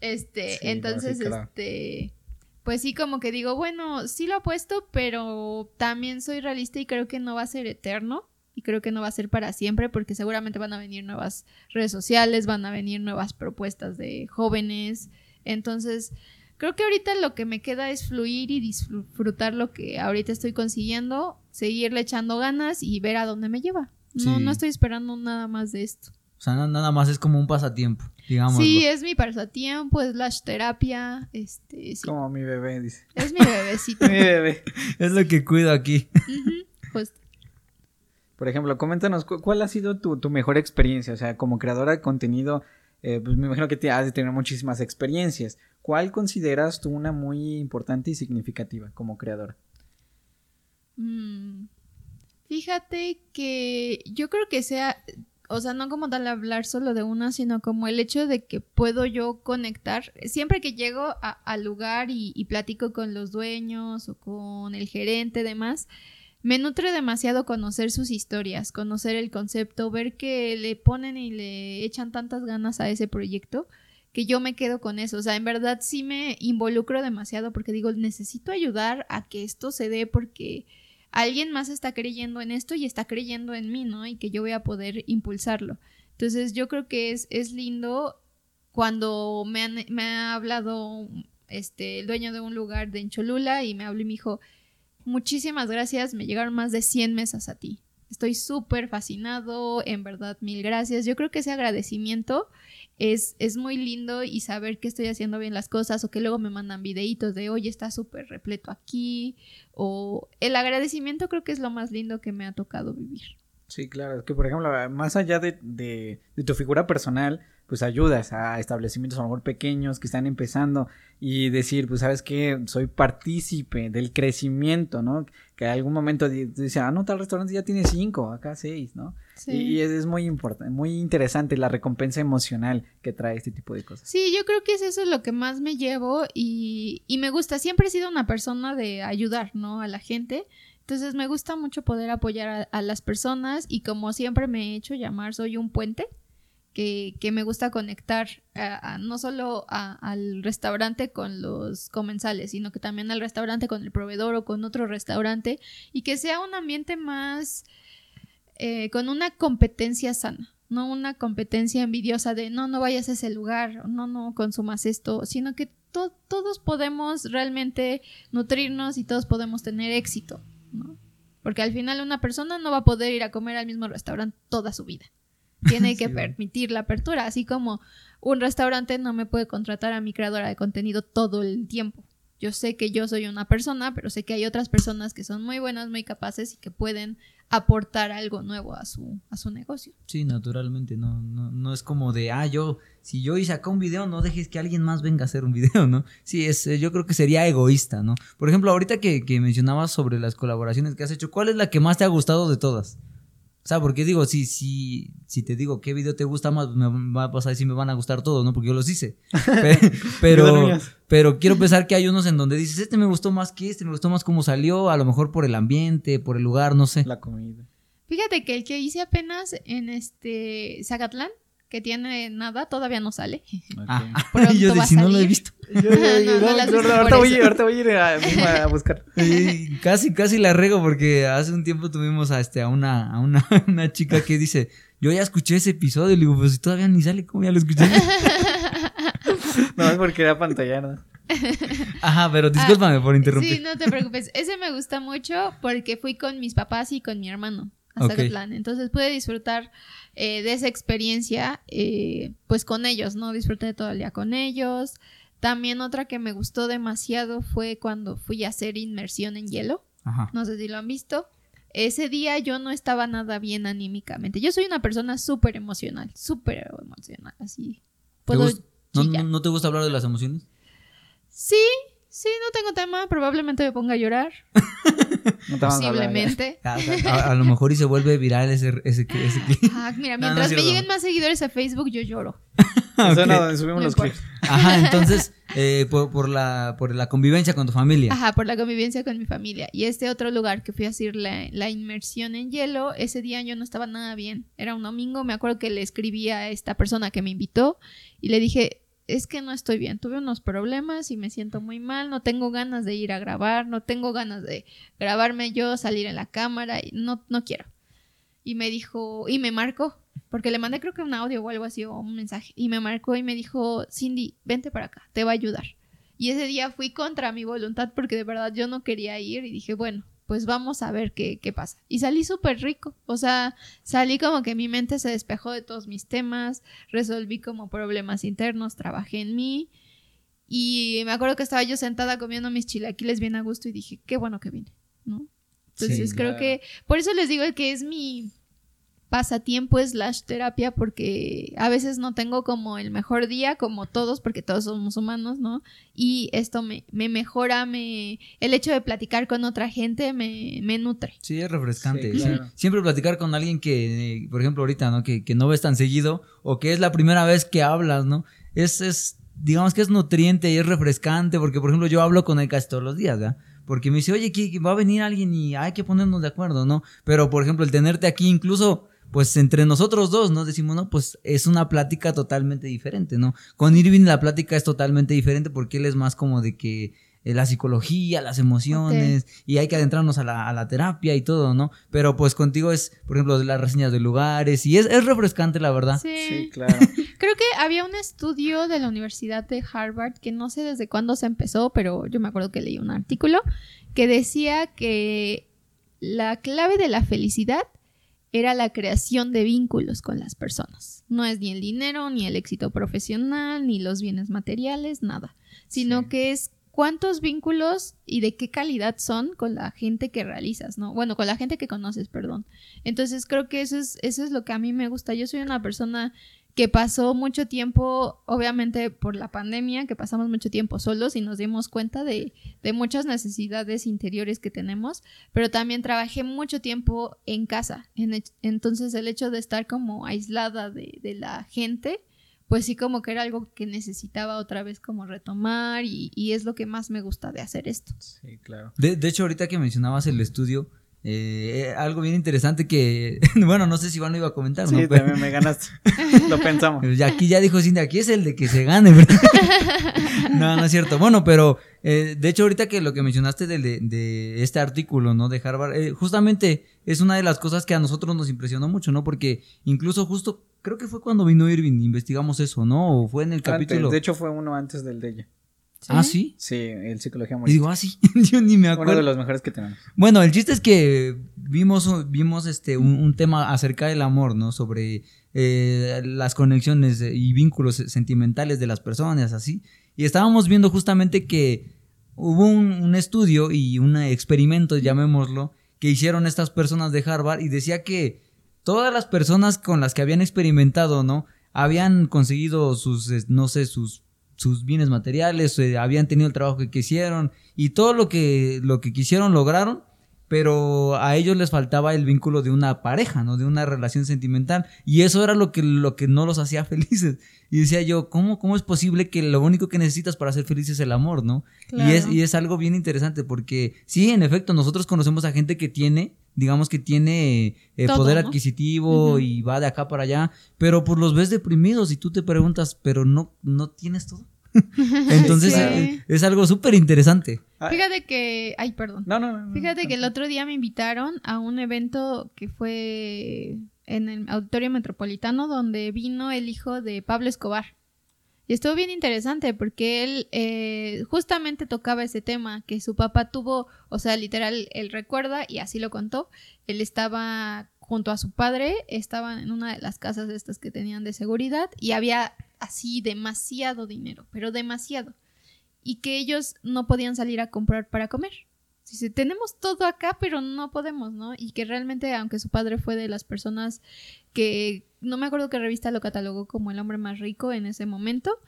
este, entonces, este, pues sí, como que digo, bueno, sí lo apuesto, pero también soy realista y creo que no va a ser eterno y creo que no va a ser para siempre porque seguramente van a venir nuevas redes sociales, van a venir nuevas propuestas de jóvenes. Entonces, creo que ahorita lo que me queda es fluir y disfrutar lo que ahorita estoy consiguiendo, seguirle echando ganas y ver a dónde me lleva. No, no estoy esperando nada más de esto. O sea, nada más es como un pasatiempo, digamos. Sí, es mi pasatiempo, es la terapia, este, Como mi bebé, dice. Es mi bebecito. [LAUGHS] mi bebé. [LAUGHS] Es lo que cuido aquí. pues. Por ejemplo, coméntanos, ¿cuál ha sido tu, mejor experiencia? O sea, como creadora de contenido, eh, pues me imagino que te has de tener muchísimas experiencias. ¿Cuál consideras tú una muy importante y significativa como creadora? Mm, fíjate que yo creo que sea o sea, no como tal hablar solo de una, sino como el hecho de que puedo yo conectar. Siempre que llego al lugar y, platico con los dueños o con el gerente, demás, me nutre demasiado conocer sus historias, conocer el concepto, ver que le ponen y le echan tantas ganas a ese proyecto que yo me quedo con eso. O sea, en verdad sí me involucro demasiado porque digo, necesito ayudar a que esto se dé porque alguien más está creyendo en esto y está creyendo en mí, ¿no? Y que yo voy a poder impulsarlo. Entonces yo creo que es, es lindo cuando me, me ha hablado este, el dueño de un lugar de Encholula y me habló y me dijo, muchísimas gracias, me llegaron más de 100 mesas a ti. Estoy súper fascinado, en verdad, mil gracias. Yo creo que ese agradecimiento es, es muy lindo y saber que estoy haciendo bien las cosas o que luego me mandan videitos de, oye, está súper repleto aquí o el agradecimiento creo que es lo más lindo que me ha tocado vivir. Sí, claro, es que por ejemplo, más allá de, de, de tu figura personal, pues ayudas a establecimientos a lo mejor pequeños que están empezando y decir, pues sabes que soy partícipe del crecimiento, ¿no? Que en algún momento dice, ah, no, tal restaurante ya tiene cinco, acá seis, ¿no? Sí. Y, es, muy importante, muy interesante la recompensa emocional que trae este tipo de cosas. Sí, yo creo que es eso lo que más me llevo y, y me gusta, siempre he sido una persona de ayudar, ¿no? A la gente. Entonces me gusta mucho poder apoyar a las personas y como siempre me he hecho llamar, soy un puente que, me gusta conectar no solo al restaurante con los comensales, sino que también al restaurante con el proveedor o con otro restaurante y que sea un ambiente más eh, con una competencia sana, no una competencia envidiosa de no, no vayas a ese lugar, no, no consumas esto, sino que todos podemos realmente nutrirnos y todos podemos tener éxito, ¿no? Porque al final una persona no va a poder ir a comer al mismo restaurante toda su vida tiene [LAUGHS] que permitir la apertura, así como un restaurante no me puede contratar a mi creadora de contenido todo el tiempo. Yo sé que yo soy una persona, pero sé que hay otras personas que son muy buenas, muy capaces y que pueden aportar algo nuevo a su, a su negocio. Sí, naturalmente, no, no, no es como de, ah, yo, si yo hice acá un video, no dejes que alguien más venga a hacer un video, ¿no? Sí, es, yo creo que sería egoísta, ¿no? Por ejemplo, ahorita que, que mencionabas sobre las colaboraciones que has hecho, ¿cuál es la que más te ha gustado de todas? O sea, porque digo, si, si, si te digo qué video te gusta más, me va a pasar si me van a gustar todos, ¿no? Porque yo los hice. [LAUGHS] Pero, pero, quiero pensar que hay unos en donde dices, este me gustó más que este, me gustó más cómo salió, a lo mejor por el ambiente, por el lugar, no sé. La comida. Fíjate que el que hice apenas en este Zacatlán, que tiene nada, todavía no sale. Ah, [LAUGHS] yo de si no lo he visto. ahorita, voy, a ir a, [LAUGHS] buscar. casi, casi la rego porque hace un tiempo tuvimos a, este, a, una, a una, [LAUGHS] una chica que dice, yo ya escuché ese episodio y le digo, pues si todavía ni sale, ¿cómo ya lo escuché? no, es porque era pantallada. Ajá, pero discúlpame por interrumpir. Sí, no te preocupes. Ese me gusta mucho porque fui con mis papás y con mi hermano a okay. plan. Entonces pude disfrutar eh, de esa experiencia, eh, pues con ellos, ¿no? Disfruté todo el día con ellos. También otra que me gustó demasiado fue cuando fui a hacer inmersión en hielo. Ajá. No sé si lo han visto. Ese día yo no estaba nada bien anímicamente. Yo soy una persona súper emocional, súper emocional, así. ¿No, te gusta hablar de las emociones? Sí, sí, no tengo tema. Probablemente me ponga a llorar. [LAUGHS] Posiblemente. [LAUGHS] A, lo mejor y se vuelve viral ese, ese, clip. [LAUGHS] Ah, mira, mientras me lleguen más seguidores a Facebook, yo lloro. [LAUGHS] okay. donde subimos los clips. Ajá, entonces, eh, por, la, por la convivencia con tu familia. Ajá, por la convivencia con mi familia. Y este otro lugar que fui a hacer la, la inmersión en hielo, ese día yo no estaba nada bien. Era un domingo, me acuerdo que le escribí a esta persona que me invitó y le dije, es que no estoy bien, tuve unos problemas y me siento muy mal, no tengo ganas de ir a grabar, no tengo ganas de grabarme yo, salir en la cámara, y no, no quiero. Y me dijo, y me marcó, porque le mandé creo que un audio o algo así, o un mensaje, y me marcó y me dijo, Cindy, vente para acá, te va a ayudar. Y ese día fui contra mi voluntad porque de verdad yo no quería ir y dije, bueno, pues vamos a ver qué, qué pasa. Y salí súper rico, o sea, salí como que mi mente se despejó de todos mis temas, resolví como problemas internos, trabajé en mí y me acuerdo que estaba yo sentada comiendo mis chilaquiles bien a gusto y dije, qué bueno que vine, ¿no? Entonces creo que, por eso les digo que es mi pasatiempo slash terapia porque a veces no tengo como el mejor día como todos porque todos somos humanos, ¿no? Y esto me, me mejora, me el hecho de platicar con otra gente me, me nutre. Sí, es refrescante. Siempre platicar con alguien que, por ejemplo, ahorita, ¿no? Que, que no ves tan seguido o que es la primera vez que hablas, ¿no? Es, es, digamos que es nutriente y es refrescante porque, por ejemplo, yo hablo con él casi todos los días, ¿verdad? Porque me dice, oye, que va a venir alguien y hay que ponernos de acuerdo, ¿no? Pero, por ejemplo, el tenerte aquí incluso pues entre nosotros dos, ¿no? Decimos, no, pues es una plática totalmente diferente, ¿no? Con Irving la plática es totalmente diferente porque él es más como de que eh, la psicología, las emociones, y hay que adentrarnos a la, a la, terapia y todo, ¿no? Pero pues contigo es, por ejemplo, de las reseñas de lugares, y es, es refrescante, la verdad. Sí. [LAUGHS] claro. Creo que había un estudio de la Universidad de Harvard, que no sé desde cuándo se empezó, pero yo me acuerdo que leí un artículo, que decía que la clave de la felicidad era la creación de vínculos con las personas. No es ni el dinero, ni el éxito profesional, ni los bienes materiales, nada, sino que es cuántos vínculos y de qué calidad son con la gente que realizas, ¿no? Bueno, con la gente que conoces, perdón. Entonces creo que eso es, eso es lo que a mí me gusta. Yo soy una persona que pasó mucho tiempo, obviamente por la pandemia, que pasamos mucho tiempo solos y nos dimos cuenta de, de, muchas necesidades interiores que tenemos, pero también trabajé mucho tiempo en casa. En, entonces el hecho de estar como aislada de, de, la gente, pues sí como que era algo que necesitaba otra vez como retomar y, y es lo que más me gusta de hacer esto. Sí, claro. De, de hecho, ahorita que mencionabas el estudio, eh, algo bien interesante que, [LAUGHS] bueno, no sé si Iván lo iba a comentar, sí, ¿no? también [LAUGHS] me ganaste. [LAUGHS] lo pensamos. aquí ya dijo Cindy, aquí es el de que se gane, no, no es cierto. Bueno, pero eh, de hecho ahorita que lo que mencionaste de, de este artículo, ¿no? De Harvard, eh, justamente es una de las cosas que a nosotros nos impresionó mucho, ¿no? Porque incluso justo, creo que fue cuando vino Irving, investigamos eso, ¿no? O fue en el capítulo. De hecho fue uno antes del de ella. ¿Ah, sí? Sí, el psicología Y digo, ah, sí, [LAUGHS] yo ni me acuerdo. Uno de los mejores que tenemos. Bueno, el chiste es que vimos, vimos este, un, tema acerca del amor, ¿no? Sobre eh, las conexiones y vínculos sentimentales de las personas, así. Y estábamos viendo justamente que hubo un, un estudio y un experimento, llamémoslo, que hicieron estas personas de Harvard y decía que todas las personas con las que habían experimentado, ¿no? Habían conseguido sus, no sé, sus sus bienes materiales, eh, habían tenido el trabajo que quisieron y todo lo que, lo que quisieron lograron, pero a ellos les faltaba el vínculo de una pareja, ¿no? De una relación sentimental y eso era lo que, lo que no los hacía [LAUGHS] felices. Y decía yo, ¿cómo, ¿cómo es posible que lo único que necesitas para ser feliz es el amor, ¿no? Y, es, y es algo bien interesante porque sí, en efecto, nosotros conocemos a gente que tiene digamos que tiene eh, poder adquisitivo y va de acá para allá, pero pues los ves deprimidos y tú te preguntas, pero no, no tienes todo. [LAUGHS] Entonces es, algo súper interesante. Ah. Fíjate que, ay, perdón. No, no, no. Fíjate que el otro día me invitaron a un evento que fue en el Auditorio Metropolitano donde vino el hijo de Pablo Escobar. Y estuvo bien interesante porque él eh, justamente tocaba ese tema, que su papá tuvo, o sea, literal, él recuerda y así lo contó, él estaba junto a su padre, estaban en una de las casas estas que tenían de seguridad y había así demasiado dinero, pero demasiado. Y que ellos no podían salir a comprar para comer. Dice, tenemos todo acá, pero no podemos, ¿no? Y que realmente, aunque su padre fue de las personas que, no me acuerdo qué revista lo catalogó como el hombre más rico en ese momento,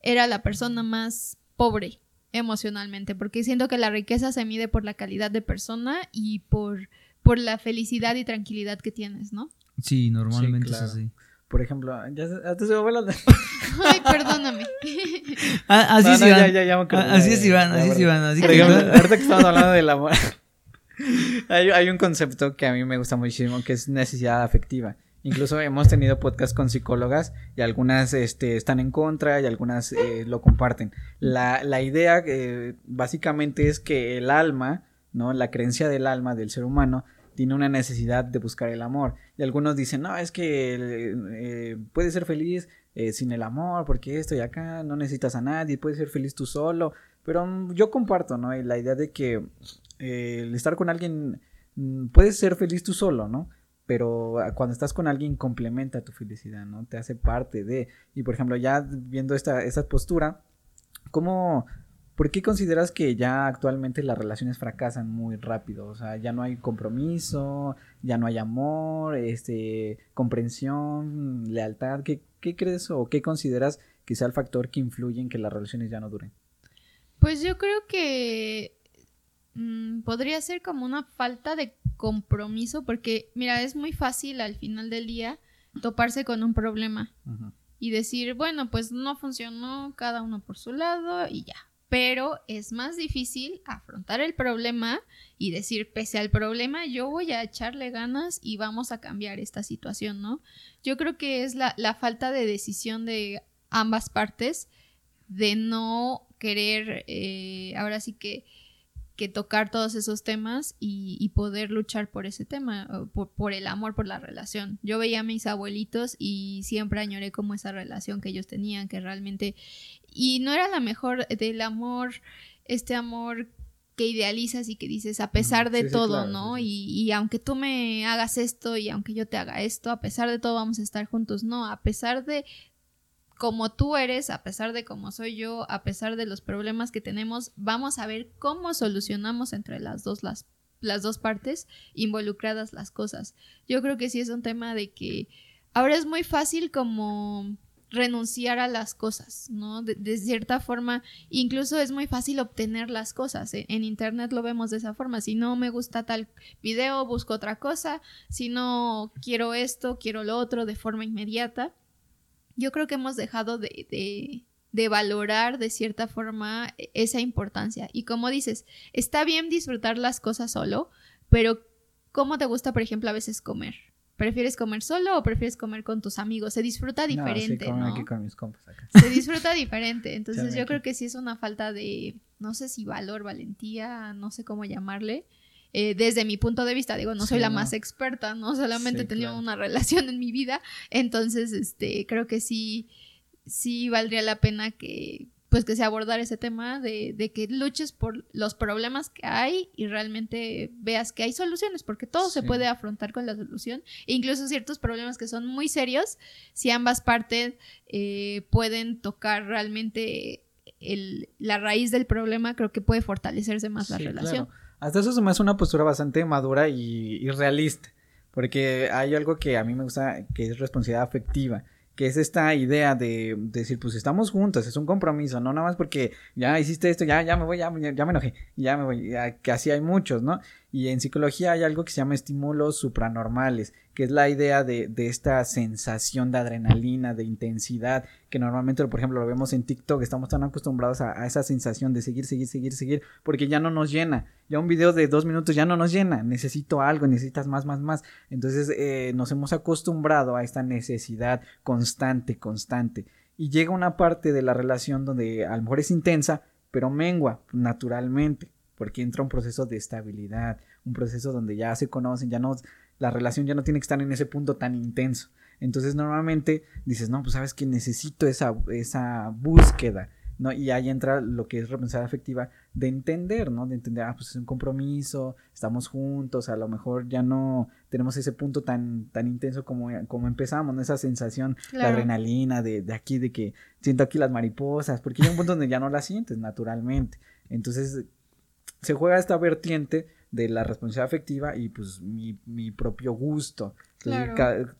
era la persona más pobre emocionalmente, porque siento que la riqueza se mide por la calidad de persona y por, por la felicidad y tranquilidad que tienes, ¿no? Sí, normalmente es así. Por ejemplo, ya se, se me la... Ay, perdóname. [LAUGHS] Ah, así es, Iván. así es, Iván. Así es, Iván. Así ahorita que estamos hablando del amor, [LAUGHS] hay, hay un concepto que a mí me gusta muchísimo, que es necesidad afectiva. Incluso hemos tenido podcast con psicólogas y algunas este, están en contra y algunas eh, lo comparten. La, idea eh, básicamente es que el alma, ¿no? La creencia del alma del ser humano tiene una necesidad de buscar el amor. Y algunos dicen, no, es que eh, puedes ser feliz eh, sin el amor, porque estoy acá, no necesitas a nadie, puedes ser feliz tú solo. Pero mm, yo comparto, ¿no? la idea de que eh, el estar con alguien, mm, puedes ser feliz tú solo, ¿no? Pero ah, cuando estás con alguien complementa tu felicidad, ¿no? Te hace parte de... Y por ejemplo, ya viendo esta, esta postura, ¿cómo ¿Por qué consideras que ya actualmente las relaciones fracasan muy rápido? O sea, ya no hay compromiso, ya no hay amor, este, comprensión, lealtad. ¿Qué, crees o qué consideras que sea el factor que influye en que las relaciones ya no duren? Pues yo creo que mm, podría ser como una falta de compromiso, porque mira, es muy fácil al final del día toparse con un problema y decir, bueno, pues no funcionó cada uno por su lado y ya, pero es más difícil afrontar el problema y decir, pese al problema, yo voy a echarle ganas y vamos a cambiar esta situación, ¿no? Yo creo que es la, falta de decisión de ambas partes de no querer, eh, ahora sí que que tocar todos esos temas y, poder luchar por ese tema, por, el amor, por la relación. Yo veía a mis abuelitos y siempre añoré como esa relación que ellos tenían, que realmente... Y no era la mejor del amor, este amor que idealizas y que dices a pesar de todo, ¿no? Y, y, aunque tú me hagas esto y aunque yo te haga esto, a pesar de todo vamos a estar juntos, no, a pesar de, como tú eres, a pesar de cómo soy yo, a pesar de los problemas que tenemos, vamos a ver cómo solucionamos entre las dos las, las dos partes involucradas las cosas. Yo creo que sí es un tema de que ahora es muy fácil como renunciar a las cosas, ¿no? De, cierta forma, incluso es muy fácil obtener las cosas. ¿eh? En internet lo vemos de esa forma. Si no me gusta tal video, busco otra cosa. Si no quiero esto, quiero lo otro de forma inmediata yo creo que hemos dejado de, de, valorar de cierta forma esa importancia. Y como dices, está bien disfrutar las cosas solo, pero ¿cómo te gusta, por ejemplo, a veces comer? ¿Prefieres comer solo o prefieres comer con tus amigos? Se disfruta diferente, no, Aquí con mis compas acá. Se disfruta [LAUGHS] diferente. Entonces yo creo que sí es una falta de, no sé si valor, valentía, no sé cómo llamarle, eh, desde mi punto de vista, digo, no soy la más experta, ¿no? Solamente he tenido una [LAUGHS] relación en mi vida, entonces, este, creo que sí, sí valdría la pena que, pues, que se abordara ese tema de, de que luches por los problemas que hay y realmente veas que hay soluciones, porque todo se puede afrontar con la solución, e incluso ciertos problemas que son muy serios, si ambas partes eh, pueden tocar realmente el, la raíz del problema, creo que puede fortalecerse más la relación. Hasta eso se me hace una postura bastante madura y, realista. Porque hay algo que a mí me gusta, que es responsabilidad afectiva. Que es esta idea de, decir, pues estamos juntos, es un compromiso, no nada más porque ya hiciste esto, ya, ya me voy, ya, ya me enojé, ya me voy, que así hay muchos, ¿no? Y en psicología hay algo que se llama estímulos supranormales. que es la idea de, de, esta sensación de adrenalina, de intensidad, que normalmente, por ejemplo, lo vemos en TikTok, estamos tan acostumbrados a, esa sensación de seguir, seguir, seguir, seguir, porque ya no nos llena, ya un video de dos minutos ya no nos llena, necesito algo, necesitas más, más, más, entonces eh, nos hemos acostumbrado a esta necesidad constante, constante, y llega una parte de la relación donde a lo mejor es intensa, pero mengua naturalmente, porque entra un proceso de estabilidad, un proceso donde ya se conocen, ya no, la relación ya no tiene que estar en ese punto tan intenso. Entonces normalmente dices, no, pues sabes que necesito esa, esa búsqueda, ¿no? Y ahí entra lo que es responsabilidad afectiva de entender, ¿no? De entender, ah, pues es un compromiso, estamos juntos, a lo mejor ya no tenemos ese punto tan, tan intenso como, como empezamos, ¿no? Esa sensación, la adrenalina de, de aquí, de que siento aquí las mariposas, porque hay un punto donde ya no las sientes naturalmente. Entonces se juega esta vertiente de la responsabilidad afectiva y pues mi, mi propio gusto.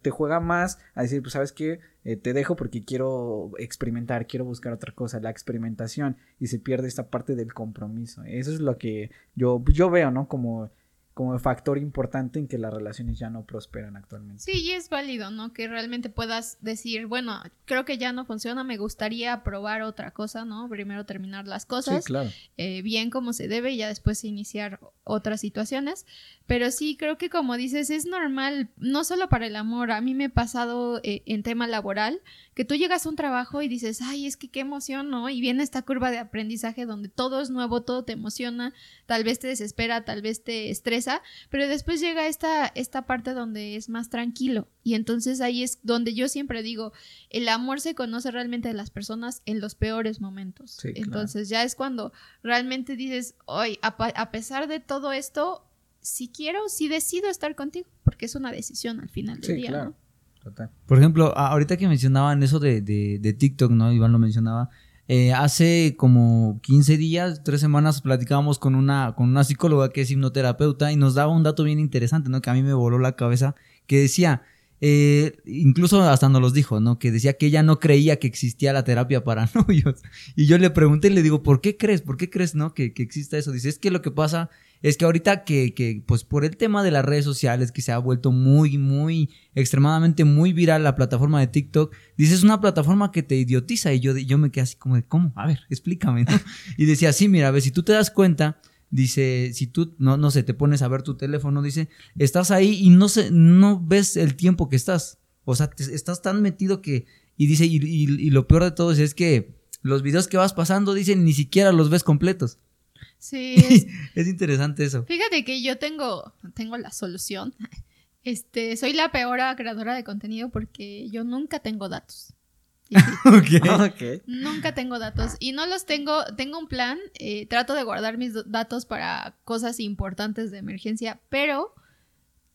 Te juega más a decir, pues sabes qué, eh, te dejo porque quiero experimentar, quiero buscar otra cosa, la experimentación y se pierde esta parte del compromiso. Eso es lo que yo, yo veo, ¿no? Como como factor importante en que las relaciones ya no prosperan actualmente. Sí, y es válido, ¿no? Que realmente puedas decir, bueno, creo que ya no funciona, me gustaría probar otra cosa, ¿no? Primero terminar las cosas claro. Eh, bien como se debe y ya después iniciar otras situaciones. Pero sí, creo que como dices, es normal, no solo para el amor, a mí me ha pasado eh, en tema laboral, que tú llegas a un trabajo y dices, ay, es que qué emoción, ¿no? Y viene esta curva de aprendizaje donde todo es nuevo, todo te emociona, tal vez te desespera, tal vez te estresa, pero después llega esta, esta parte donde es más tranquilo. Y entonces ahí es donde yo siempre digo, el amor se conoce realmente de las personas en los peores momentos. entonces ya es cuando realmente dices, hoy, a, a pesar de todo esto, si quiero, si decido estar contigo, porque es una decisión al final del día. Claro. Por ejemplo, ahorita que mencionaban eso de, de, TikTok, ¿no? Iván lo mencionaba. Eh, hace como 15 días, tres semanas, platicábamos con una, con una psicóloga que es hipnoterapeuta y nos daba un dato bien interesante, ¿no? Que a mí me voló la cabeza, que decía, eh, incluso hasta nos los dijo, ¿no? Que decía que ella no creía que existía la terapia para [LAUGHS] novios. Y yo le pregunté y le digo, ¿por qué crees? ¿Por qué crees, no? Que, que exista eso. Dice, es que lo que pasa es que ahorita que, que, pues por el tema de las redes sociales, que se ha vuelto muy, muy, extremadamente muy viral la plataforma de TikTok, dices es una plataforma que te idiotiza y yo, yo me quedé así como de, ¿cómo? A ver, explícame, ¿no? [LAUGHS] Y decía, sí, mira, a ver, si tú te das cuenta, dice, si tú, no, no sé, te pones a ver tu teléfono, dice, estás ahí y no, sé, no ves el tiempo que estás. O sea, estás tan metido que, y dice, y, y, lo peor de todo es, es que los videos que vas pasando, dicen, ni siquiera los ves completos. Sí. [LAUGHS] Es, interesante eso. Fíjate que yo tengo, tengo la solución. [LAUGHS] Este, soy la peor creadora de contenido porque yo nunca tengo datos. [LAUGHS] okay. Nunca tengo datos y no los tengo, tengo un plan, eh, trato de guardar mis datos para cosas importantes de emergencia, pero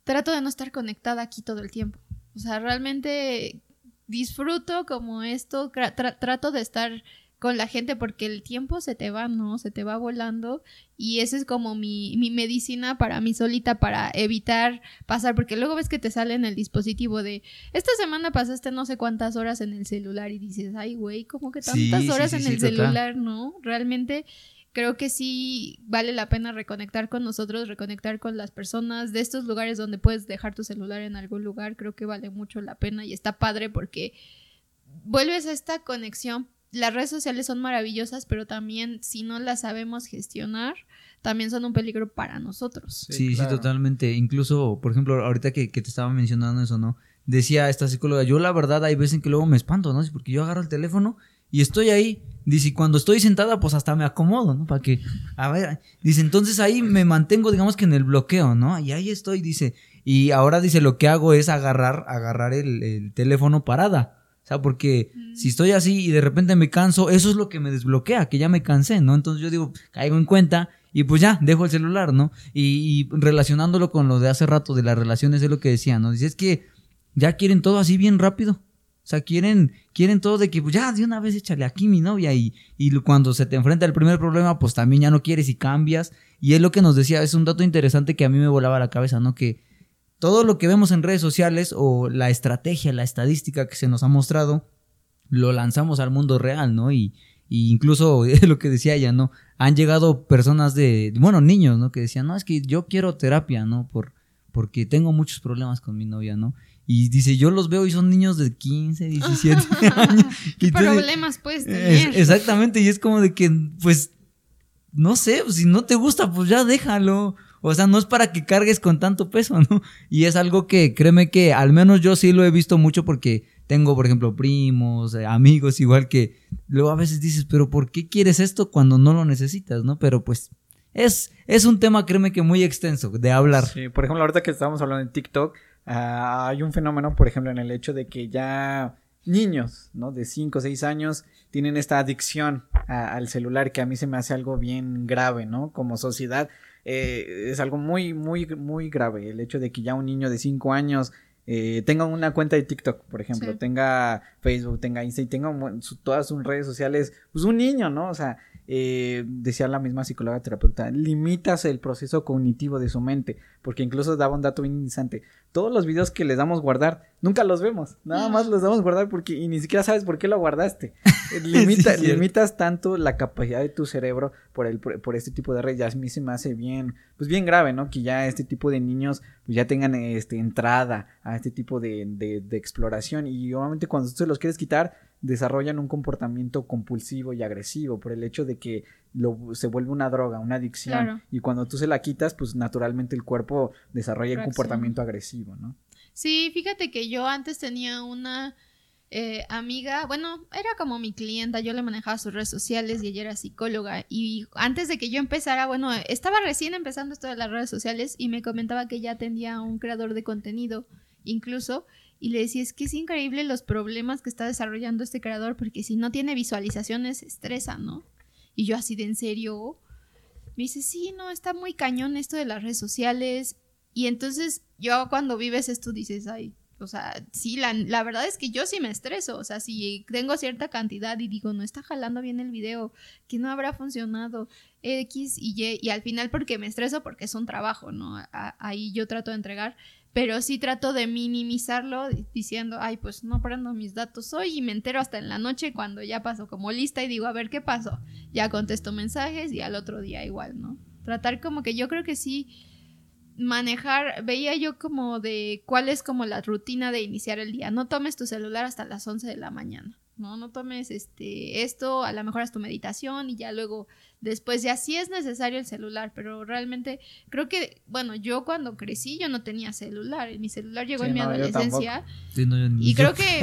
trato de no estar conectada aquí todo el tiempo. O sea, realmente disfruto como esto, trato de estar con la gente porque el tiempo se te va, ¿no? Se te va volando y esa es como mi, mi medicina para mí solita para evitar pasar, porque luego ves que te sale en el dispositivo de, esta semana pasaste no sé cuántas horas en el celular y dices, ay, güey, como que tantas horas en el celular, ¿no? Realmente creo que sí vale la pena reconectar con nosotros, reconectar con las personas de estos lugares donde puedes dejar tu celular en algún lugar, creo que vale mucho la pena y está padre porque vuelves a esta conexión las redes sociales son maravillosas, pero también si no las sabemos gestionar, también son un peligro para nosotros. Sí, sí, totalmente. Incluso, por ejemplo, ahorita que, te estaba mencionando eso, ¿no? Decía esta psicóloga, yo la verdad hay veces en que luego me espanto, ¿no? Porque yo agarro el teléfono y estoy ahí. Dice, y cuando estoy sentada, pues hasta me acomodo, ¿no? Para que, a ver, dice, entonces ahí me mantengo, digamos que en el bloqueo, ¿no? Y ahí estoy, dice. Y ahora dice, lo que hago es agarrar, agarrar el, el teléfono parada. O sea, porque si estoy así y de repente me canso, eso es lo que me desbloquea, que ya me cansé, ¿no? Entonces yo digo, caigo en cuenta y pues ya, dejo el celular, ¿no? Y, relacionándolo con lo de hace rato de las relaciones es lo que decía, ¿no? Dice, es que ya quieren todo así bien rápido. O sea, quieren, quieren todo de que, pues ya, de una vez échale aquí mi novia y, y cuando se te enfrenta el primer problema, pues también ya no quieres y cambias. Y es lo que nos decía, es un dato interesante que a mí me volaba la cabeza, ¿no? Que todo lo que vemos en redes sociales o la estrategia, la estadística que se nos ha mostrado, lo lanzamos al mundo real, ¿no? Y, incluso [LAUGHS] lo que decía ella, ¿no? Han llegado personas de, bueno, niños, ¿no? Que decían, no, es que yo quiero terapia, ¿no? Por, porque tengo muchos problemas con mi novia, ¿no? Y dice, yo los veo y son niños de 15, 17 [LAUGHS] años. [LAUGHS] ¿Qué problemas puedes tener? exactamente, y es como de que, pues, no sé, si no te gusta, pues ya déjalo. O sea, no es para que cargues con tanto peso, ¿no? [LAUGHS] Y es algo que, créeme que al menos yo sí lo he visto mucho porque tengo, por ejemplo, primos, eh, amigos, igual que luego a veces dices, pero ¿por qué quieres esto cuando no lo necesitas, no? Pero pues es, es un tema, créeme que muy extenso de hablar. Sí, por ejemplo, ahorita que estábamos hablando de TikTok, ah, hay un fenómeno, por ejemplo, en el hecho de que ya niños, ¿no? De 5 o 6 años tienen esta adicción al celular que a mí se me hace algo bien grave, ¿no? Como sociedad eh, es algo muy, muy, muy grave el hecho de que ya un niño de 5 años eh, tenga una cuenta de TikTok, por ejemplo, tenga Facebook, tenga Insta y tenga todas sus redes sociales, pues un niño, ¿no? O sea, eh, decía la misma psicóloga terapeuta, limitas el proceso cognitivo de su mente, porque incluso daba un dato bien interesante. Todos los videos que les damos guardar, nunca los vemos, nada más los damos guardar porque y ni siquiera sabes por qué lo guardaste. [LAUGHS] limitas tanto la capacidad de tu cerebro por el por, este tipo de redes. Ya a mí se me hace bien, pues bien grave, ¿no? Que ya este tipo de niños pues ya tengan este entrada a este tipo de, de, de exploración y obviamente cuando tú se los quieres quitar desarrollan un comportamiento compulsivo y agresivo por el hecho de que lo, se vuelve una droga, una adicción. Y cuando tú se la quitas, pues naturalmente el cuerpo desarrolla un comportamiento agresivo, ¿no? Sí, fíjate que yo antes tenía una eh, amiga, bueno, era como mi clienta, yo le manejaba sus redes sociales y ella era psicóloga. Y antes de que yo empezara, bueno, estaba recién empezando esto de las redes sociales y me comentaba que ya atendía a un creador de contenido, incluso y le decía, es que es increíble los problemas que está desarrollando este creador, porque si no tiene visualizaciones, estresa, ¿no? Y yo así de en serio, me dice, sí, no, está muy cañón esto de las redes sociales. Y entonces yo cuando vives esto dices, ay, o sea, sí, la, la, verdad es que yo sí me estreso. O sea, si tengo cierta cantidad y digo, no está jalando bien el video, que no habrá funcionado X y Y, y al final porque me estreso porque es un trabajo, ¿no? ahí yo trato de entregar pero sí trato de minimizarlo diciendo, ay, pues no prendo mis datos hoy y me entero hasta en la noche cuando ya paso como lista y digo, a ver qué pasó. Ya contesto mensajes y al otro día igual, ¿no? Tratar como que yo creo que sí manejar, veía yo como de cuál es como la rutina de iniciar el día. No tomes tu celular hasta las 11 de la mañana. No, no tomes este esto, a lo mejor haz tu meditación y ya luego Después ya sí es necesario el celular, pero realmente creo que, bueno, yo cuando crecí yo no tenía celular. Mi celular llegó en mi adolescencia. y creo que,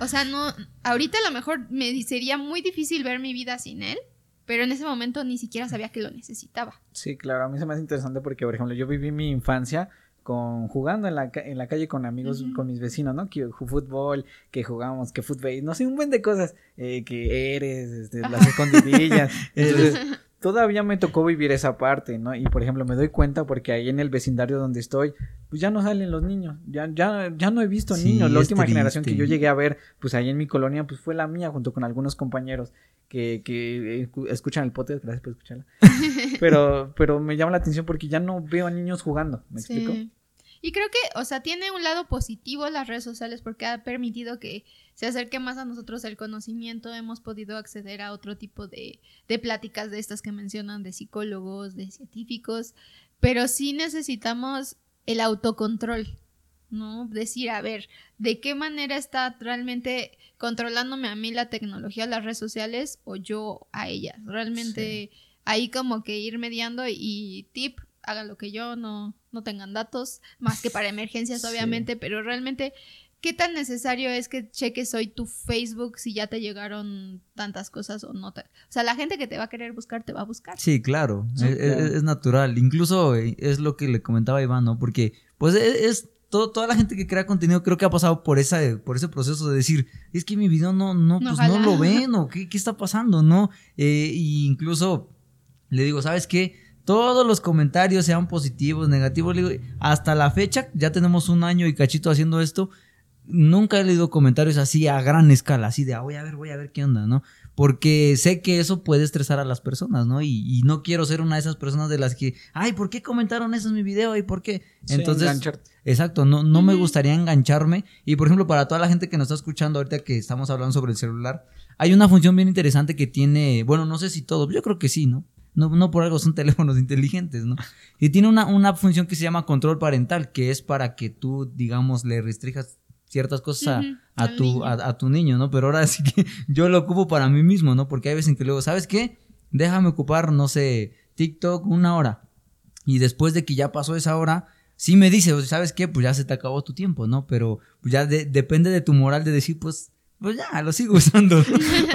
o sea, no, ahorita a lo mejor me sería muy difícil ver mi vida sin él. Pero en ese momento ni siquiera sabía que lo necesitaba. Sí, claro, a mí se me hace interesante porque, por ejemplo, yo viví mi infancia con jugando en la, en la calle con amigos, con mis vecinos, ¿no? Que fútbol, que jugamos, que fútbol, no sé, un buen de cosas, eh, que eres, este, las [LAUGHS] escondidillas. Entonces, todavía me tocó vivir esa parte, ¿no? Y por ejemplo, me doy cuenta porque ahí en el vecindario donde estoy, pues ya no salen los niños, ya, ya, ya no he visto niños. La última generación que yo llegué a ver, pues ahí en mi colonia, pues fue la mía, junto con algunos compañeros que, que escuchan el podcast, gracias por escucharla. [LAUGHS] pero, pero me llama la atención porque ya no veo a niños jugando, ¿me explico? Y creo que, o sea, tiene un lado positivo las redes sociales porque ha permitido que se acerque más a nosotros el conocimiento. Hemos podido acceder a otro tipo de, de pláticas de estas que mencionan de psicólogos, de científicos, pero sí necesitamos el autocontrol, ¿no? Decir, a ver, ¿de qué manera está realmente controlándome a mí la tecnología, las redes sociales o yo a ellas? Realmente ahí como que ir mediando y tip, hagan lo que yo, no, no tengan datos, más que para [LAUGHS] emergencias, obviamente, pero realmente, ¿qué tan necesario es que cheques hoy tu Facebook si ya te llegaron tantas cosas o no? o sea, la gente que te va a querer buscar te va a buscar. Sí, claro, es, natural. Incluso eh, es lo que le comentaba Iván, ¿no? Porque, pues, e, es, todo, toda la gente que crea contenido creo que ha pasado por esa, por ese proceso de decir, es que mi video no, no, no pues no lo ven [LAUGHS] o qué, qué está pasando, ¿no? Eh, incluso le digo, ¿sabes qué? Todos los comentarios sean positivos, negativos. hasta la fecha, ya tenemos un año y cachito haciendo esto. Nunca he leído comentarios así a gran escala, así de, ah, voy a ver, voy a ver qué onda, ¿no? Porque sé que eso puede estresar a las personas, ¿no? Y, no quiero ser una de esas personas de las que, ay, ¿por qué comentaron eso en mi video? ¿Y por qué? Entonces, exacto, no, no me gustaría engancharme. Y por ejemplo, para toda la gente que nos está escuchando ahorita que estamos hablando sobre el celular, hay una función bien interesante que tiene, bueno, no sé si todo, yo creo que sí, ¿no? No, no por algo son [LAUGHS] teléfonos inteligentes, ¿no? Y tiene una, una función que se llama control parental, que es para que tú, digamos, le restrijas ciertas cosas a, tu, a, tu niño, ¿no? Pero ahora sí que [LAUGHS] yo lo ocupo para mí mismo, ¿no? Porque hay veces en que luego, ¿sabes qué? Déjame ocupar, no sé, TikTok una hora. Y después de que ya pasó esa hora, sí me dice, ¿sabes qué? Pues ya se te acabó tu tiempo, ¿no? Pero ya depende de tu moral de decir, pues, pues ya, lo sigo [LAUGHS] usando.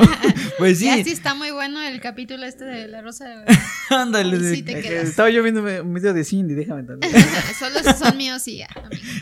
[LAUGHS] pues sí. Ya sí está muy bueno el capítulo este de La Rosa de... [LAUGHS] Ándale. Sí Estaba yo viendo un video de Cindy, déjame también. Solo son míos y ya.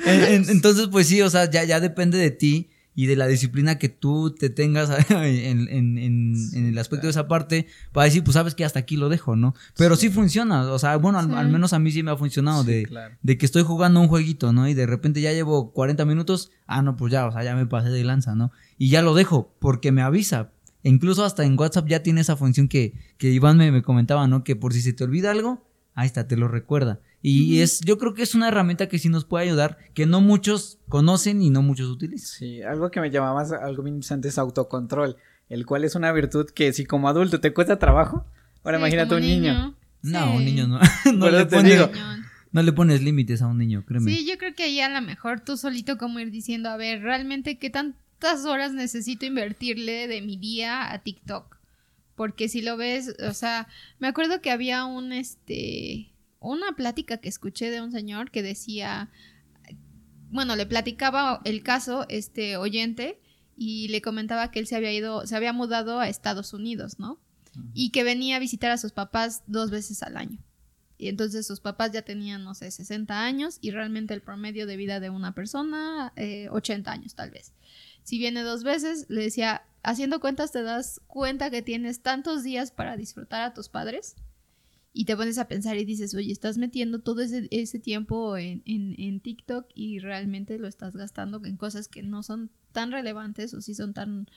Entonces, pues sí, o sea, ya, ya depende de ti y de la disciplina que tú te tengas en, en, en, el aspecto de esa parte para decir, pues sabes que hasta aquí lo dejo, ¿no? Pero sí, funciona, o sea, bueno, al, menos a mí sí me ha funcionado de, de que estoy jugando un jueguito, ¿no? Y de repente ya llevo 40 minutos, ah, no, pues ya, o sea, ya me pasé de lanza, ¿no? Y ya lo dejo porque me avisa. E incluso hasta en WhatsApp ya tiene esa función que, que Iván me, me comentaba, ¿no? Que por si se te olvida algo, ahí está, te lo recuerda. Y es, yo creo que es una herramienta que sí nos puede ayudar, que no muchos conocen y no muchos utilizan. Sí, algo que me llamaba algo bien interesante es autocontrol, el cual es una virtud que si como adulto te cuesta trabajo, ahora imagínate un niño. No, un [LAUGHS] niño no. no, le no le pones límites a un niño, créeme. Sí, yo creo que ahí a lo mejor tú solito como ir diciendo, a ver, realmente qué tantas horas necesito invertirle de mi día a TikTok. Porque si lo ves, o sea, me acuerdo que había un este una plática que escuché de un señor que decía, bueno, le platicaba el caso, este oyente, y le comentaba que él se había ido, se había mudado a Estados Unidos, ¿no? Y que venía a visitar a sus papás dos veces al año. Y entonces sus papás ya tenían, no sé, 60 años y realmente el promedio de vida de una persona, 80 eh, años tal vez. Si viene dos veces, le decía, haciendo cuentas te das cuenta que tienes tantos días para disfrutar a tus padres y te pones a pensar y dices, oye, estás metiendo todo ese, ese tiempo en, en, en, TikTok y realmente lo estás gastando en cosas que no son tan relevantes o si son tan...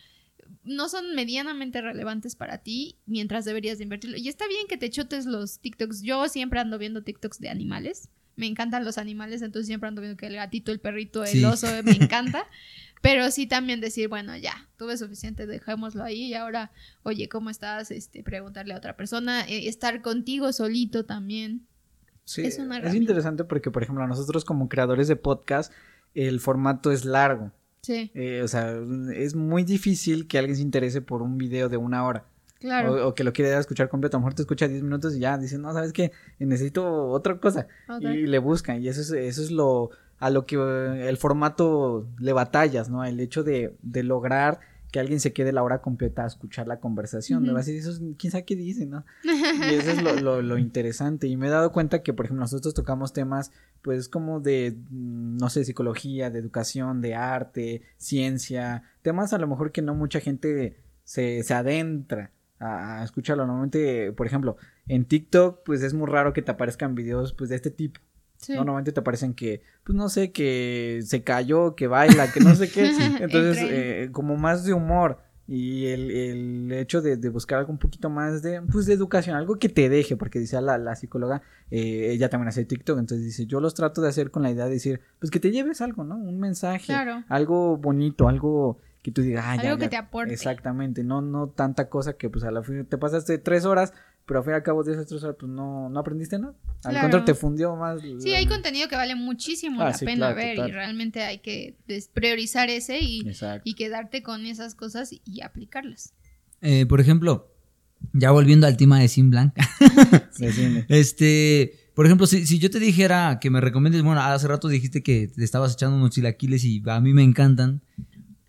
no son medianamente relevantes para ti mientras deberías de invertirlo. Y está bien que te chotes los TikToks. Yo siempre ando viendo TikToks de animales. Me encantan los animales, entonces siempre ando viendo que el gatito, el perrito, el oso, me encanta. [LAUGHS] Pero sí también decir, bueno, ya, tuve suficiente, dejémoslo ahí y ahora, oye, ¿cómo estás? Este, preguntarle a otra persona, eh, estar contigo solito también. Sí, es, una es interesante porque, por ejemplo, nosotros como creadores de podcast, el formato es largo. Sí. Eh, o sea, es muy difícil que alguien se interese por un video de una hora. Claro. O, que lo quiera escuchar completo. A lo mejor te escucha 10 minutos y ya dice, no, ¿sabes qué? Necesito otra cosa. Y le buscan. Y eso es, eso es lo, a lo que eh, el formato le batallas, ¿no? El hecho de, de lograr que alguien se quede la hora completa a escuchar la conversación, ¿no? Así, eso quién sabe qué dice, ¿no? [LAUGHS] Y eso es lo, lo, lo, interesante. Y me he dado cuenta que, por ejemplo, nosotros tocamos temas, pues, como de, mm, no sé, psicología, de educación, de arte, ciencia, temas a lo mejor que no mucha gente se, se adentra a, a escucharlo. Normalmente, por ejemplo, en TikTok, pues es muy raro que te aparezcan videos, pues, de este tipo. Normalmente te parecen que, pues no sé, que se cayó, que baila, que no sé qué. [LAUGHS] Entonces, eh, como más de humor. Y el, el hecho de, de, buscar algo un poquito más de, pues, de educación, algo que te deje, porque dice la, la psicóloga, eh, ella también hace TikTok, entonces dice, yo los trato de hacer con la idea de decir, pues que te lleves algo, ¿no? Un mensaje, algo bonito, algo que tú digas, ah, algo que te aporte. Exactamente, no, no tanta cosa que pues a la fin te pasaste tres horas pero a fin y al cabo de esas tres horas, pues no, no aprendiste nada. Al contrario, te fundió más. Sí, hay contenido que vale muchísimo ah, la pena ver y realmente hay que priorizar ese y, y, quedarte con esas cosas y, aplicarlas. Eh, por ejemplo, ya volviendo al tema de Sim Blanc. [LAUGHS] este, por ejemplo, si, si, yo te dijera que me recomiendes, bueno, hace rato dijiste que te estabas echando unos chilaquiles y a mí me encantan.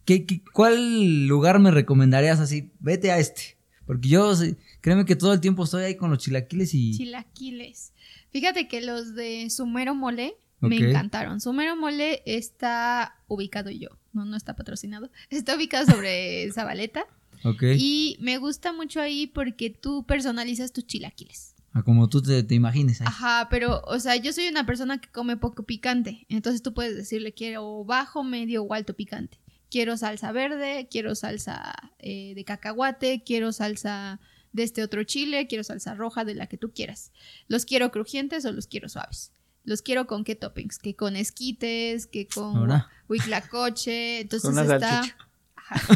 ¿Qué, qué, cuál lugar me recomendarías así? Vete a este. Porque yo Créeme que todo el tiempo estoy ahí con los chilaquiles y... Chilaquiles. Fíjate que los de Sumero Mole me encantaron. Sumero Mole está ubicado yo, no, no está patrocinado. [LAUGHS] Está ubicado sobre [LAUGHS] Zabaleta. Ok. Y me gusta mucho ahí porque tú personalizas tus chilaquiles. Ah, como tú te, te imagines. Ahí. Ajá, pero, o sea, yo soy una persona que come poco picante. Entonces tú puedes decirle quiero bajo, medio o alto picante. Quiero salsa verde, quiero salsa eh, de cacahuate, quiero salsa de este otro chile, quiero salsa roja, de la que tú quieras. ¿Los quiero crujientes o los quiero suaves? ¿Los quiero con qué toppings? Que con esquites, que con huitlacoche, entonces está...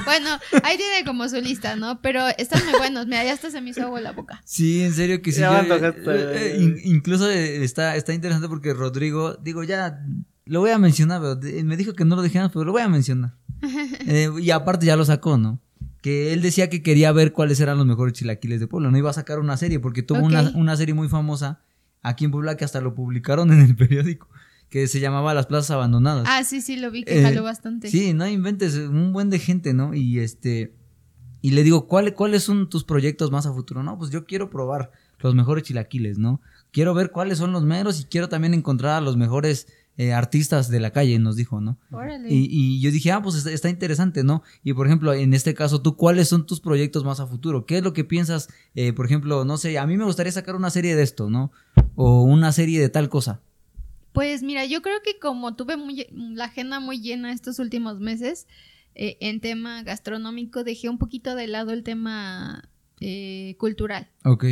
Bueno, ahí tiene como su lista, ¿no? Pero están muy buenos. Mira, ya hasta se me hizo agua la boca. Sí, en serio que sí. Eh, eh, incluso está, está interesante porque Rodrigo, digo, ya lo voy a mencionar, pero me dijo que no lo dijéramos, pero lo voy a mencionar. [LAUGHS] y aparte ya lo sacó, ¿no? Que él decía que quería ver cuáles eran los mejores chilaquiles de Puebla. No iba a sacar una serie porque tuvo una, una serie muy famosa aquí en Puebla que hasta lo publicaron [LAUGHS] en el periódico que se llamaba Las Plazas Abandonadas. Ah, sí, sí, lo vi que jaló eh, bastante. Sí, no inventes, un buen de gente, ¿no? Y este, y le digo, ¿cuáles son tus proyectos más a futuro? No, pues yo quiero probar los mejores chilaquiles, ¿no? Quiero ver cuáles son los meros y quiero también encontrar a los mejores eh, artistas de la calle, nos dijo, ¿no? Órale. Y, yo dije, ah, pues está, interesante, ¿no? Y por ejemplo, en este caso, ¿tú cuáles son tus proyectos más a futuro? ¿Qué es lo que piensas? Eh, por ejemplo, no sé, a mí me gustaría sacar una serie de esto, ¿no? O una serie de tal cosa. Pues mira, yo creo que como tuve muy, la agenda muy llena estos últimos meses eh, en tema gastronómico, dejé un poquito de lado el tema eh, cultural.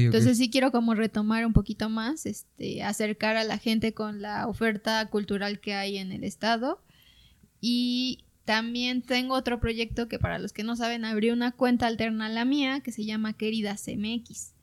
Entonces sí quiero como retomar un poquito más, este, acercar a la gente con la oferta cultural que hay en el estado. Y también tengo otro proyecto que para los que no saben, abrí una cuenta alterna a la mía que se llama Queridas MX.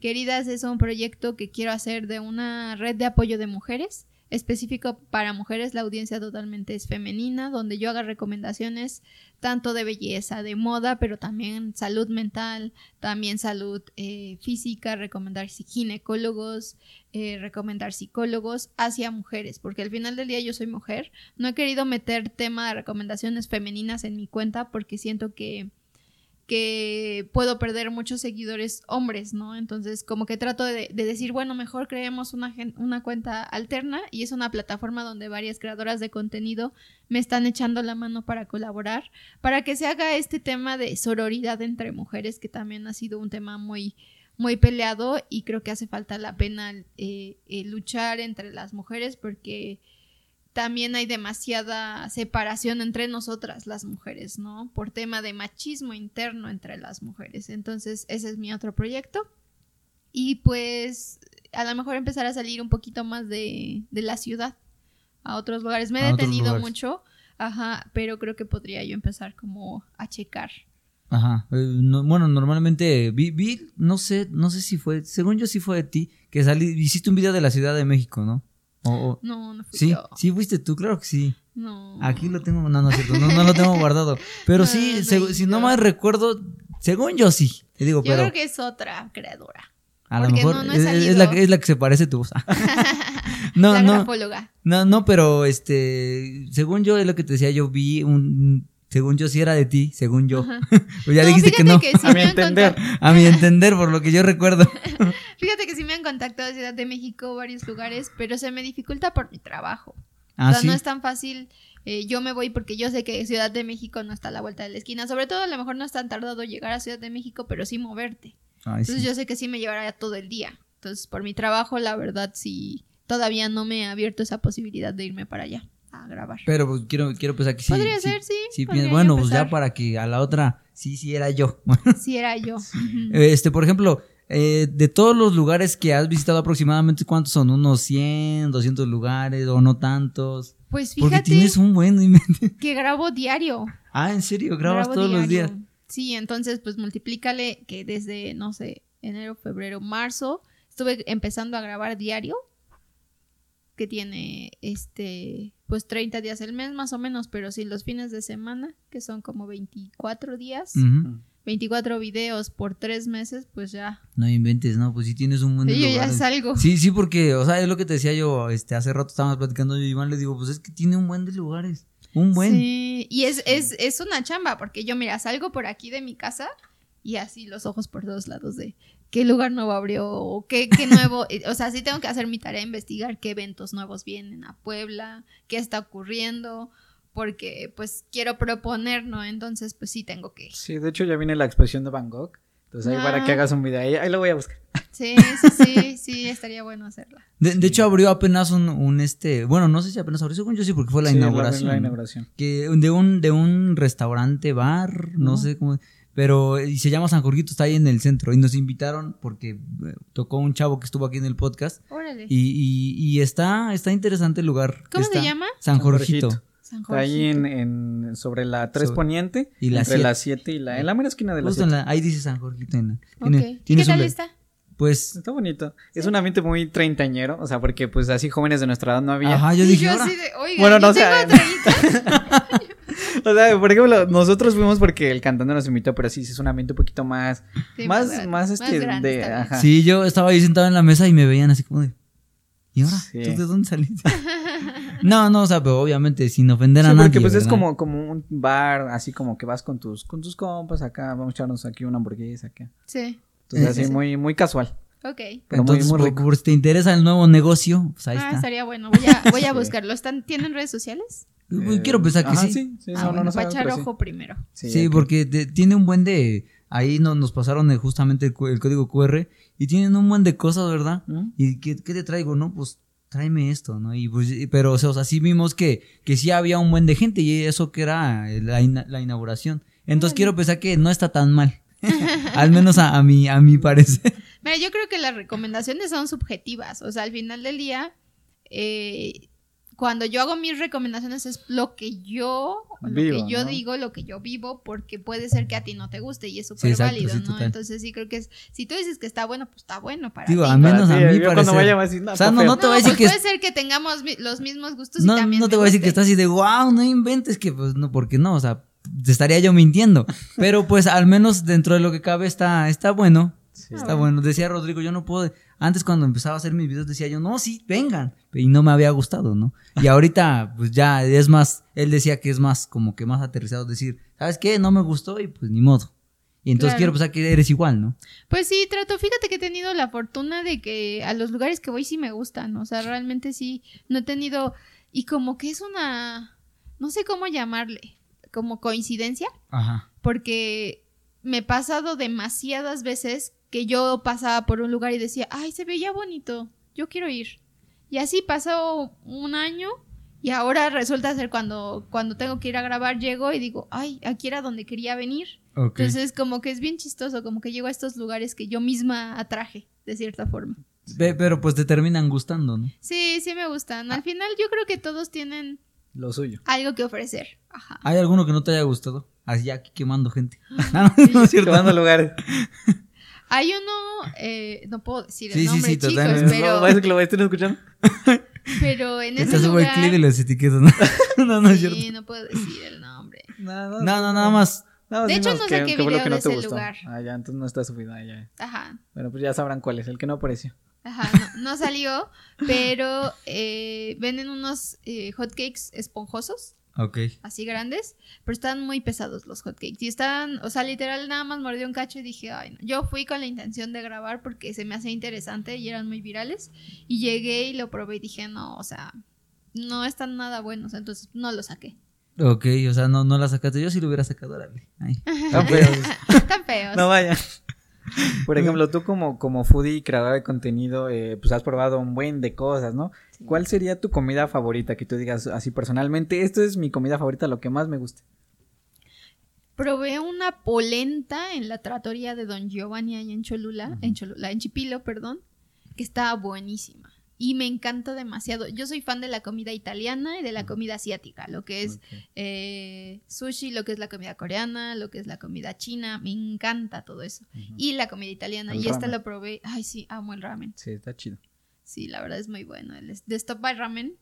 Queridas es un proyecto que quiero hacer de una red de apoyo de mujeres específico para mujeres, la audiencia totalmente es femenina, donde yo haga recomendaciones tanto de belleza, de moda, pero también salud mental, también salud eh, física, recomendar ginecólogos, eh, recomendar psicólogos hacia mujeres, porque al final del día yo soy mujer, no he querido meter tema de recomendaciones femeninas en mi cuenta porque siento que que puedo perder muchos seguidores hombres, ¿no? Entonces, como que trato de, decir, bueno, mejor creemos una, una, cuenta alterna y es una plataforma donde varias creadoras de contenido me están echando la mano para colaborar, para que se haga este tema de sororidad entre mujeres, que también ha sido un tema muy, muy peleado y creo que hace falta la pena eh, eh, luchar entre las mujeres porque también hay demasiada separación entre nosotras las mujeres, ¿no? Por tema de machismo interno entre las mujeres. Entonces, ese es mi otro proyecto. Y pues a lo mejor empezar a salir un poquito más de, de la ciudad a otros lugares. Me he detenido mucho, ajá, pero creo que podría yo empezar como a checar. Ajá. Eh, bueno, normalmente vi, vi, no sé, no sé si fue, según yo sí fue de ti, que salí, hiciste un video de la Ciudad de México, ¿no? No, no fui sí, yo. Sí, fuiste tú, claro que sí. No. Aquí lo tengo, no, no es cierto, no, no lo tengo [LAUGHS] guardado. Pero sí, si no mal recuerdo, según yo sí. Te digo, yo creo que es otra creadora. A lo mejor es, la, es la que se parece a tu voz. [LAUGHS] [LAUGHS] no, la no. No, no, pero este, según yo es lo que te decía, yo vi un según yo sí era de ti, según yo. pues ya dijiste que no. a mi entender. A mi entender, por lo que yo recuerdo. Fíjate que sí me han contactado de Ciudad de México, varios lugares, pero se me dificulta por mi trabajo. Ah, o sea, no es tan fácil. Eh, yo me voy porque yo sé que Ciudad de México no está a la vuelta de la esquina. Sobre todo, a lo mejor no es tan tardado llegar a Ciudad de México, pero sí moverte. Entonces, yo sé que sí me llevará todo el día. Entonces, por mi trabajo, la verdad, sí, todavía no me ha abierto esa posibilidad de irme para allá a grabar. Pero pues quiero, quiero pensar que sí. Podría ser, sí. bueno, pues ya para que a la otra, sí, sí era yo. sí era yo. [LAUGHS] Este, por ejemplo, eh, de todos los lugares que has visitado aproximadamente, ¿cuántos son? ¿Unos 100, 200 lugares o no tantos? Pues fíjate. Porque tienes un buen... que grabo diario. Ah, ¿en serio? ¿Grabas todos los días? Sí, entonces pues multiplícale que desde, no sé, enero, febrero, marzo, estuve empezando a grabar diario que tiene este pues 30 días el mes más o menos, pero sí los fines de semana, que son como 24 días, 24 videos por tres meses, pues ya. No inventes, no, pues si tienes un buen de sí, ya salgo. Sí, sí, porque, o sea, es lo que te decía yo, este, hace rato estábamos platicando yo y Iván le digo, pues es que tiene un buen de lugares, un buen. Sí, y es, es, es una chamba, porque yo, mira, salgo por aquí de mi casa y así los ojos por todos lados de qué lugar nuevo abrió o qué, qué [LAUGHS] nuevo, eh, o sea, sí tengo que hacer mi tarea, investigar qué eventos nuevos vienen a Puebla, qué está ocurriendo, porque pues quiero proponer, ¿no? Entonces, pues sí tengo que. Sí, de hecho ya viene la exposición de Van Gogh, entonces ahí para que ah. hagas un video, ahí, ahí lo voy a buscar. [LAUGHS] Sí, sí, sí, sí, estaría bueno hacerla. De, hecho, abrió apenas un, un, este, bueno, no sé si apenas abrió, según yo sí, porque fue la inauguración. La, inauguración. Que de un, de un restaurante, bar, no sé cómo, pero y se llama San Jorgito, está ahí en el centro. Y nos invitaron porque eh, tocó un chavo que estuvo aquí en el podcast. Órale. Y, y, y está, está interesante el lugar. ¿Cómo se llama? San Jorgito. Ahí en, en, sobre la 3 Poniente, y la entre la 7 y la, en la mera esquina de la 7. ahí dice San Jorge. Tiene, okay. ¿Y qué tal está? Pues. Está bonito. Es un ambiente muy treintañero, o sea, porque pues así jóvenes de nuestra edad no había. Ajá, yo dije. Yo así de, Oiga, bueno, no sé. [LAUGHS] o sea, por ejemplo, nosotros fuimos porque el cantante nos invitó, pero sí, es un ambiente un poquito más. más, más, este. de, ajá. Sí, yo estaba ahí sentado en la mesa y me veían así como de. ¿Y ahora? ¿Tú de dónde saliste? [LAUGHS] no, no, o sea, pero obviamente sin ofender a nadie. Porque pues es como, como un bar, así como que vas con tus, con tus compas acá, vamos a echarnos aquí una hamburguesa acá. Sí. Entonces así muy, muy casual. Ok. Pero Entonces, muy, muy por, si te interesa el nuevo negocio, pues ahí ah, está. estaría bueno. Voy a, voy a [LAUGHS] buscarlo. ¿Están, ¿Tienen redes sociales? Eh, Quiero pensar que sí. sí, sí ah, no, no, para echar ojo primero. Sí, porque tiene un buen de ahí no, nos pasaron justamente el, código QR y tienen un buen de cosas, ¿verdad? ¿Y qué, qué, te traigo? No, pues tráeme esto, ¿no? Y pues, pero, o sea, sí vimos que, que sí había un buen de gente y eso que era la, la inauguración. Entonces quiero pensar que no está tan mal. [LAUGHS] al menos a, a, mi, a mi parecer. Mira, yo creo que las recomendaciones son subjetivas. O sea, al final del día, eh, cuando yo hago mis recomendaciones es lo que yo, lo que yo digo, lo que yo vivo, porque puede ser que a ti no te guste y es súper válido, ¿no? Entonces sí creo que es, si tú dices que está bueno, pues está bueno para Digo, a menos a mí cuando vaya a decir, no, o sea, no, no te voy a decir pues que puede ser que tengamos los mismos gustos no, y también No te voy a decir que estás así de, wow, no inventes que, pues no, porque no, o sea, te estaría yo mintiendo, pero pues al menos dentro de lo que cabe está, está bueno. Está bueno. Decía Rodrigo, yo no puedo. Antes, cuando empezaba a hacer mis videos, decía yo, no, sí, vengan. Y no me había gustado, ¿no? Y ahorita, [LAUGHS] pues ya es más. Él decía que es más, como que más aterrizado decir, ¿sabes qué? No me gustó y pues ni modo. Y entonces quiero pensar que eres igual, ¿no? Pues sí, trato. Fíjate que he tenido la fortuna de que a los lugares que voy sí me gustan. O sea, realmente sí. No he tenido. Y como que es una. No sé cómo llamarle. Como coincidencia. Ajá. Porque me he pasado demasiadas veces que yo pasaba por un lugar y decía, ay, se veía bonito, yo quiero ir. Y así pasó un año y ahora resulta ser cuando, cuando tengo que ir a grabar, llego y digo, ay, aquí era donde quería venir. Entonces como que es bien chistoso, como que llego a estos lugares que yo misma atraje, de cierta forma. Pero pues te terminan gustando, ¿no? Sí, sí me gustan. Al final yo creo que todos tienen lo suyo. Algo que ofrecer. Ajá. ¿Hay alguno que no te haya gustado? Así aquí quemando gente. [GASPS] [LAUGHS] no, no es cierto. Quemando lugares. [LAUGHS] Hay uno, eh, no puedo decir el nombre, sí, chicos, pero... No, que lo estén escuchando. [LAUGHS] Pero en ese lugar... el clip y las etiquetas, ¿no? [LAUGHS] no, no es cierto. Sí, no puedo decir el nombre. No, no, no, nada más. de hecho, no sé qué video de ese lugar. Ah, ya, entonces no está subido. Ah, ya. Ajá. Bueno, pues ya sabrán cuál es, el que no apareció. Ajá, no, no salió, pero eh, venden unos eh, hotcakes esponjosos. Ok. Así grandes, pero están muy pesados los hotcakes. Y están, o sea, literal nada más mordí un cacho y dije, ay, no. Yo fui con la intención de grabar porque se me hacía interesante y eran muy virales. Y llegué y lo probé y dije, no, o sea, no están nada buenos, entonces no lo saqué. Ok, o sea, no, no la sacaste. Yo sí lo hubiera sacado, órale. Tan feos. Tan feos. No vaya. Por [LAUGHS] ejemplo, tú como, como foodie y creador de contenido, eh, pues has probado un buen de cosas, ¿no? ¿Cuál sería tu comida favorita que tú digas así personalmente? Esto es mi comida favorita, lo que más me gusta. Probé una polenta en la tratoría de Don Giovanni ahí en Cholula, en Cholula, en Chipilo, perdón, que estaba buenísima y me encanta demasiado. Yo soy fan de la comida italiana y de la comida asiática, lo que es eh, sushi, lo que es la comida coreana, lo que es la comida china, me encanta todo eso. Y la comida italiana, y esta lo probé, ay sí, amo el ramen. Sí, está chido. Sí, la verdad es muy bueno. El de Stop by Ramen,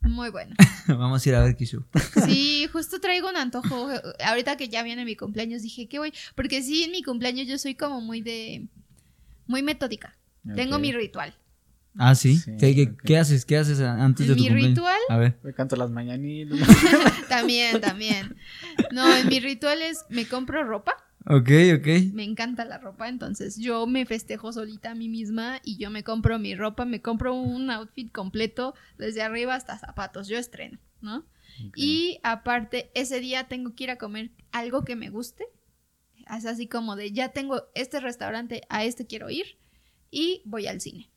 muy bueno. [LAUGHS] Vamos a ir a ver Kishu. Sí, [LAUGHS] justo traigo un antojo. Ahorita que ya viene mi cumpleaños, dije que voy. Porque sí, en mi cumpleaños yo soy como muy de. Muy metódica. Tengo mi ritual. Ah, sí. ¿Qué, haces? ¿Qué haces antes de tu mi ritual? A ver. Me canto las mañanitas. [LAUGHS] también, también. No, en mi ritual es me compro ropa. Ok, ok. Me encanta la ropa, entonces yo me festejo solita a mí misma y yo me compro mi ropa, me compro un outfit completo desde arriba hasta zapatos, yo estreno, ¿no? Y aparte, ese día tengo que ir a comer algo que me guste. Es así como de, ya tengo este restaurante, a este quiero ir y voy al cine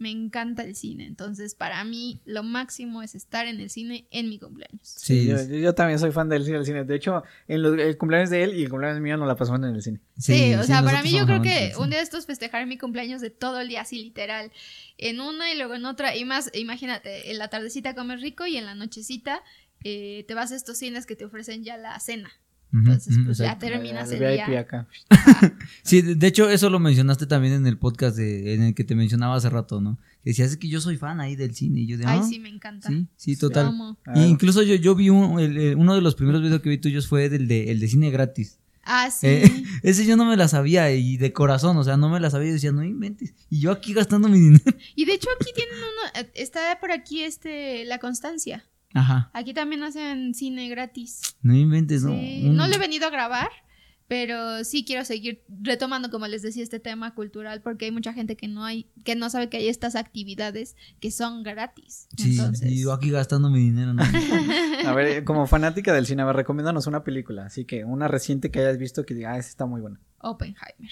me encanta el cine. Entonces, para mí, lo máximo es estar en el cine en mi cumpleaños. Sí, yo, también soy fan del cine, De hecho, en los, el cumpleaños de él y el cumpleaños mío no la pasamos en el cine. Sí, o sea, para mí yo creo que un día de estos festejar mi cumpleaños de todo el día, así literal, en una y luego en otra. Y más, imagínate, en la tardecita comer rico y en la nochecita eh, te vas a estos cines que te ofrecen ya la cena. Entonces, pues ya terminas el día. Acá. [LAUGHS] sí, de hecho, eso lo mencionaste también en el podcast de, en el que te mencionaba hace rato, ¿no? Que decías que yo soy fan ahí del cine. Y yo de, Ay, ah, sí, me encanta. Sí, sí, total. incluso yo, yo vi un, uno de los primeros videos que vi tuyos fue del de, el de cine gratis. Ah, sí. Eh, [LAUGHS] ese yo no me la sabía y de corazón, o sea, no me la sabía y decía, no inventes. Y yo aquí gastando mi dinero. Y de hecho aquí tienen uno, eh, está por aquí este, la constancia. Ajá. Aquí también hacen cine gratis. No inventes, no. No le he venido a grabar, pero sí quiero seguir retomando, como les decía, este tema cultural, porque hay mucha gente que no hay, que no sabe que hay estas actividades que son gratis. Sí, y yo aquí gastando mi dinero. ¿no? [LAUGHS] a ver, como fanática del cine, a ver, recomiéndanos una película, así que una reciente que hayas visto que diga, ah, esa está muy buena. Oppenheimer.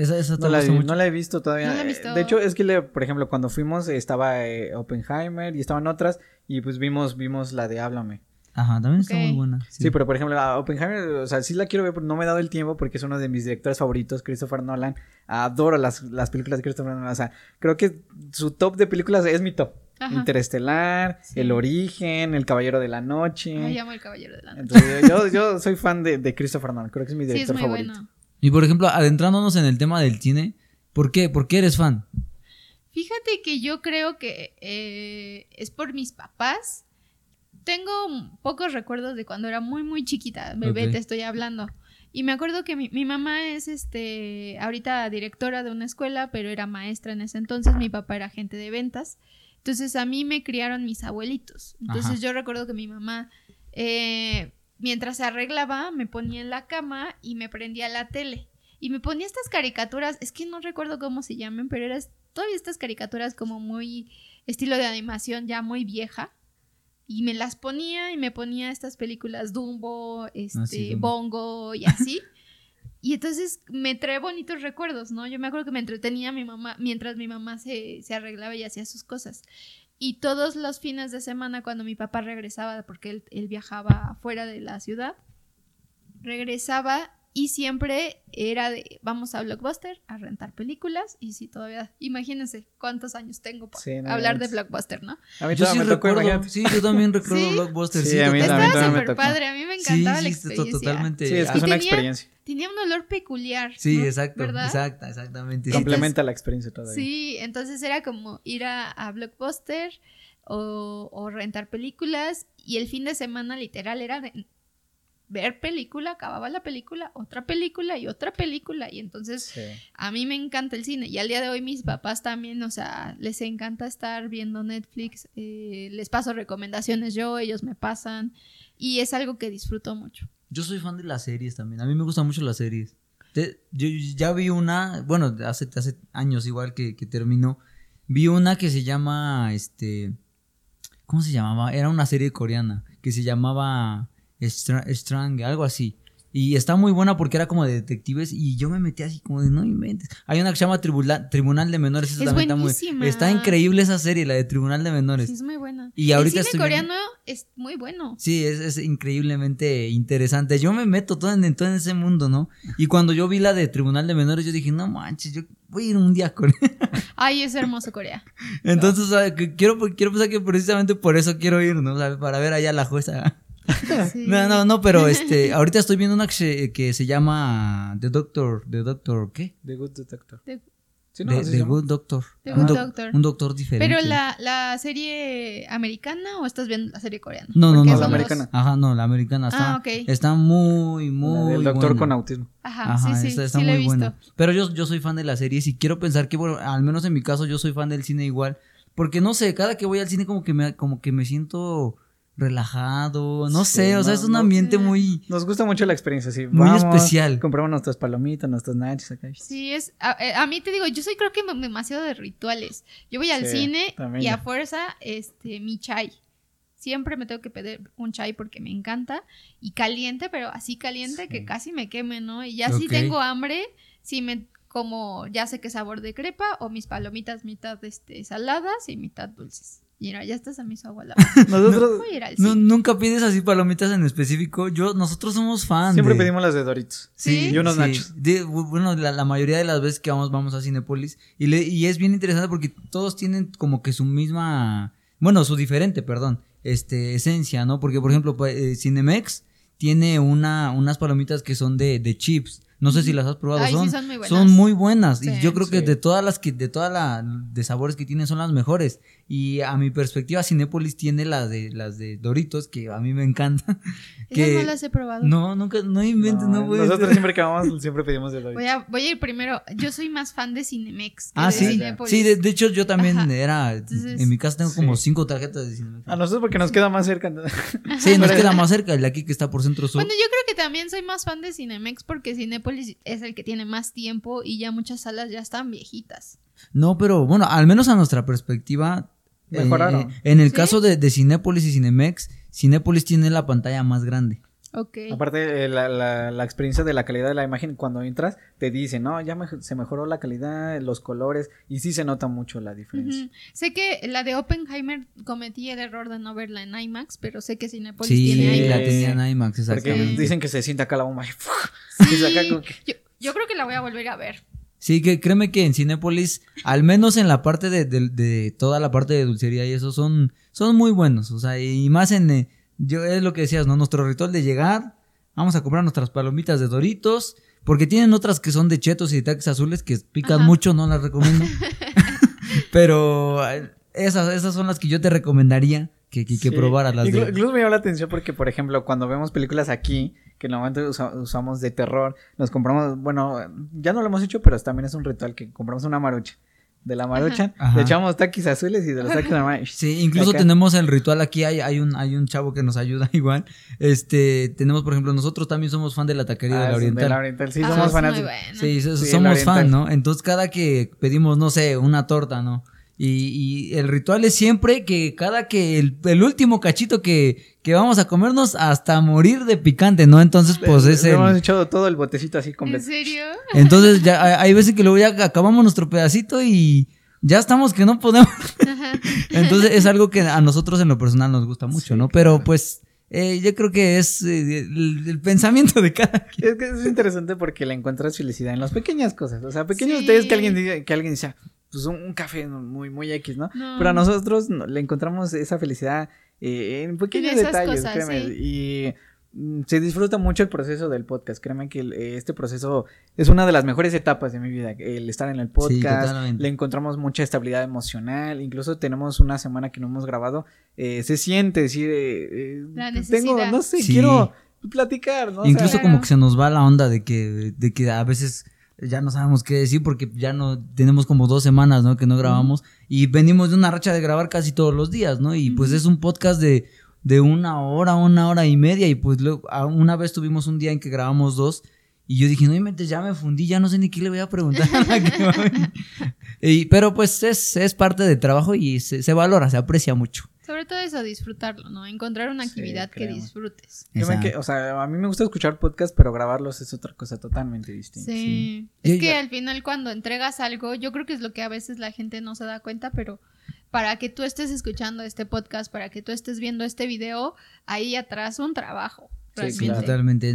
Esa, esa no, la, no, la, he visto todavía. De hecho, es que, le, por ejemplo, cuando fuimos estaba eh, Oppenheimer y estaban otras y pues vimos, vimos la de Háblame. Ajá, también está muy buena. Sí. pero por ejemplo, a Oppenheimer, o sea, sí la quiero ver, pero no me he dado el tiempo porque es uno de mis directores favoritos, Christopher Nolan. Adoro las, las películas de Christopher Nolan. O sea, creo que su top de películas es mi top. Interestelar, El Origen, El Caballero de la Noche. Me llamo El Caballero de la Noche. Entonces, yo, yo soy fan de, de, Christopher Nolan, creo que es mi director sí, es muy favorito. Bueno. Y por ejemplo, adentrándonos en el tema del cine, ¿por qué? ¿Por qué eres fan? Fíjate que yo creo que eh, es por mis papás. Tengo pocos recuerdos de cuando era muy, muy chiquita, bebé, te estoy hablando. Y me acuerdo que mi, mi, mamá es este ahorita directora de una escuela, pero era maestra en ese entonces, mi papá era agente de ventas. Entonces a mí me criaron mis abuelitos. Entonces yo recuerdo que mi mamá eh, mientras se arreglaba, me ponía en la cama y me prendía la tele. Y me ponía estas caricaturas, es que no recuerdo cómo se llaman, pero eran todavía estas caricaturas como muy estilo de animación ya muy vieja. Y me las ponía y me ponía estas películas Dumbo, ah, este, Bongo y así. [LAUGHS] y entonces me trae bonitos recuerdos, ¿no? Yo me acuerdo que me entretenía mi mamá mientras mi mamá se, se arreglaba y hacía sus cosas. Y todos los fines de semana, cuando mi papá regresaba, porque él, viajaba fuera de la ciudad, regresaba y siempre era de vamos a Blockbuster a rentar películas y si todavía imagínense cuántos años tengo para hablar de Blockbuster, ¿no? A mí yo sí recuerdo, sí, yo también recuerdo Blockbuster, sí, a mí, Estaba súper padre, a mí me encantaba la experiencia. totalmente. Sí, es que es una experiencia. Tenía un olor peculiar. Sí, exacto, exacta, exactamente. Complementa la experiencia todavía. Sí, entonces era como ir a, a Blockbuster o, o rentar películas y el fin de semana literal era de ver película, acababa la película, otra película y otra película. Y entonces a mí me encanta el cine. Y al día de hoy mis papás también, o sea, les encanta estar viendo Netflix. Eh, les paso recomendaciones yo, ellos me pasan. Y es algo que disfruto mucho. Yo soy fan de las series también. A mí me gustan mucho las series. yo ya vi una, bueno, hace, hace años igual que, que terminó. Vi una que se llama, este... ¿Cómo se llamaba? Era una serie coreana que se llamaba Strang, algo así. Y está muy buena porque era como de detectives y yo me metí así como de no inventes. Hay una que se llama Tribunal de Menores. es buenísima. está increíble esa serie, la de Tribunal de Menores. Sí, es muy buena. Y ahorita el cine coreano es muy bueno. Sí, es, increíblemente interesante. Yo me meto todo en, todo en ese mundo, ¿no? Y cuando yo vi la de Tribunal de Menores, yo dije, no manches, yo voy a ir un día a Corea. [LAUGHS] Ay, es hermoso Corea. Entonces, quiero, quiero pensar que precisamente por eso quiero ir, ¿no? para ver allá la jueza. [LAUGHS] No, no, no, pero este, ahorita estoy viendo una que se, que se llama The Doctor, The Doctor, ¿qué? The Good Doctor. The, The, Good Doctor. The un, Doctor. un doctor diferente. ¿Pero la, la, serie americana o estás viendo la serie coreana? No, no, no, la americana. Ajá, no, la americana está, ah, está muy, muy El doctor con autismo. Ajá, Ajá sí, sí, está, sí muy buena. Pero yo, yo soy fan de la serie y quiero pensar que, bueno, al menos en mi caso yo soy fan del cine igual. Porque no sé, cada que voy al cine como que me, como que me siento relajado, no sé, o sea, es un ambiente muy... Nos gusta mucho la experiencia, sí. Muy especial. Compramos nuestras palomitas, nuestros nachos acá. Sí, es, eh, a, mí te digo, yo soy creo que demasiado de rituales. Yo voy al cine y a fuerza, este, mi chai. Siempre me tengo que pedir un chai porque me encanta. Y caliente, pero así caliente que casi me queme, ¿no? Y ya si tengo hambre, si me como ya sé qué sabor de crepa o mis palomitas mitad este, saladas y mitad dulces. Mira, ya estás a mi abuela. [LAUGHS] Nosotros nunca pides así palomitas en específico. Yo, nosotros somos fans. Siempre pedimos las de Doritos. Sí. Y unos nachos. bueno, la, mayoría de las veces que vamos, vamos a Cinepolis. Y, y es bien interesante porque todos tienen como que su misma. Bueno, su diferente, perdón. este, esencia, ¿no? Porque, por ejemplo, eh, Cinemex tiene una, unas palomitas que son de, de chips. No sé si las has probado. son, son, muy buenas. Son muy buenas. y yo creo que de todas las que, de todas las de sabores que tienen son las mejores. Y a mi perspectiva, Cinépolis tiene las de las de Doritos, que a mí me encantan. [LAUGHS] que no las he probado. No, nunca, no inventes, no, no Nosotros siempre que vamos, [LAUGHS] siempre pedimos de Doritos. Voy a, voy a ir primero. Yo soy más fan de Cinemex. ah, sí. Sí, de, hecho, yo también era. en mi casa tengo como cinco tarjetas de Cinemex. A nosotros porque nos queda más cerca. sí, nos [LAUGHS] queda más cerca. El de aquí que está por centro sur. Bueno, yo creo que también soy más fan de Cinemex porque Cinépolis es el que tiene más tiempo y ya muchas salas ya están viejitas. No, pero bueno, al menos a nuestra perspectiva. Mejoraron. Eh, en el caso de, de Cinépolis y Cinemex, Cinépolis tiene la pantalla más grande. Okay. Aparte, eh, la, la, la, experiencia de la calidad de la imagen, cuando entras, te dice, no, ya se mejoró la calidad, los colores, y sí se nota mucho la diferencia. Sé que la de Oppenheimer cometí el error de no verla en IMAX, pero sé que Cinepolis tiene IMAX. Sí, la tenía en IMAX, exactamente. dicen que se sienta acá la bomba y yo, yo creo que la voy a volver a ver. Sí, que créeme que en Cinépolis, al menos en la parte de, de, toda la parte de dulcería y eso, son, son muy buenos. O sea, y más en, eh, yo es lo que decías, ¿no? Nuestro ritual de llegar, vamos a comprar nuestras palomitas de Doritos, porque tienen otras que son de chetos y de taques azules que pican mucho, no las recomiendo. [LAUGHS] Pero eh, esas, esas son las que yo te recomendaría que, que, que probaras. Las Incluso me llama la atención porque, por ejemplo, cuando vemos películas aquí, que normalmente usamos de terror, nos compramos, bueno, ya no lo hemos hecho, pero también es un ritual que compramos una marucha. De la marucha, le echamos taquis azules y de los taquis normales. Sí, incluso tenemos el ritual aquí, hay, hay, un, hay un chavo que nos ayuda [LAUGHS] igual. Este, tenemos, por ejemplo, nosotros también somos fan de la taquería de la ah, Oriental. De la Oriental, sí, somos fanáticos. Sí, somos fan, ¿no? Entonces, cada que pedimos, no sé, una torta, ¿no? Y, el ritual es siempre que cada que el, último cachito que, que, vamos a comernos hasta morir de picante, ¿no? Entonces, pues es el... Hemos echado todo el botecito así completo. ¿En serio? Entonces, ya [LAUGHS] hay veces que luego ya acabamos nuestro pedacito y ya estamos que no podemos. Entonces, es algo que a [LAUGHS] nosotros en lo personal nos gusta mucho, ¿no? Pero pues... Eh, yo creo que es eh, el, pensamiento de cada quien. [LAUGHS] Es que es interesante porque le encuentras felicidad en las pequeñas cosas. O sea, pequeños detalles que alguien diga, que alguien dice, pues un, café muy, muy X, ¿no? Pero a nosotros le encontramos esa felicidad eh, en pequeños detalles, créeme. Y mm, se disfruta mucho el proceso del podcast. Créeme que este proceso es una de las mejores etapas de mi vida. El estar en el podcast, le encontramos mucha estabilidad emocional. Incluso tenemos una semana que no hemos grabado. Eh, se siente decir, eh, tengo, no sé, quiero platicar, ¿no? Incluso como que se nos va la onda de que, de que a veces ya no sabemos qué decir porque ya no tenemos como dos semanas, ¿no? Que no grabamos y venimos de una racha de grabar casi todos los días, ¿no? Y pues es un podcast de, de una hora, una hora y media y pues luego, una vez tuvimos un día en que grabamos dos y yo dije, no inventes, ya me fundí, ya no sé ni qué le voy a preguntar [LAUGHS] y, Pero pues es, es parte del trabajo y se, se valora, se aprecia mucho. Sobre todo eso, disfrutarlo, ¿no? Encontrar una actividad que disfrutes. Que, o sea, a mí me gusta escuchar podcasts, pero grabarlos es otra cosa totalmente distinta. Sí. Es que al final cuando entregas algo, yo creo que es lo que a veces la gente no se da cuenta, pero para que tú estés escuchando este podcast, para que tú estés viendo este video, ahí atrás un trabajo. Sí, totalmente.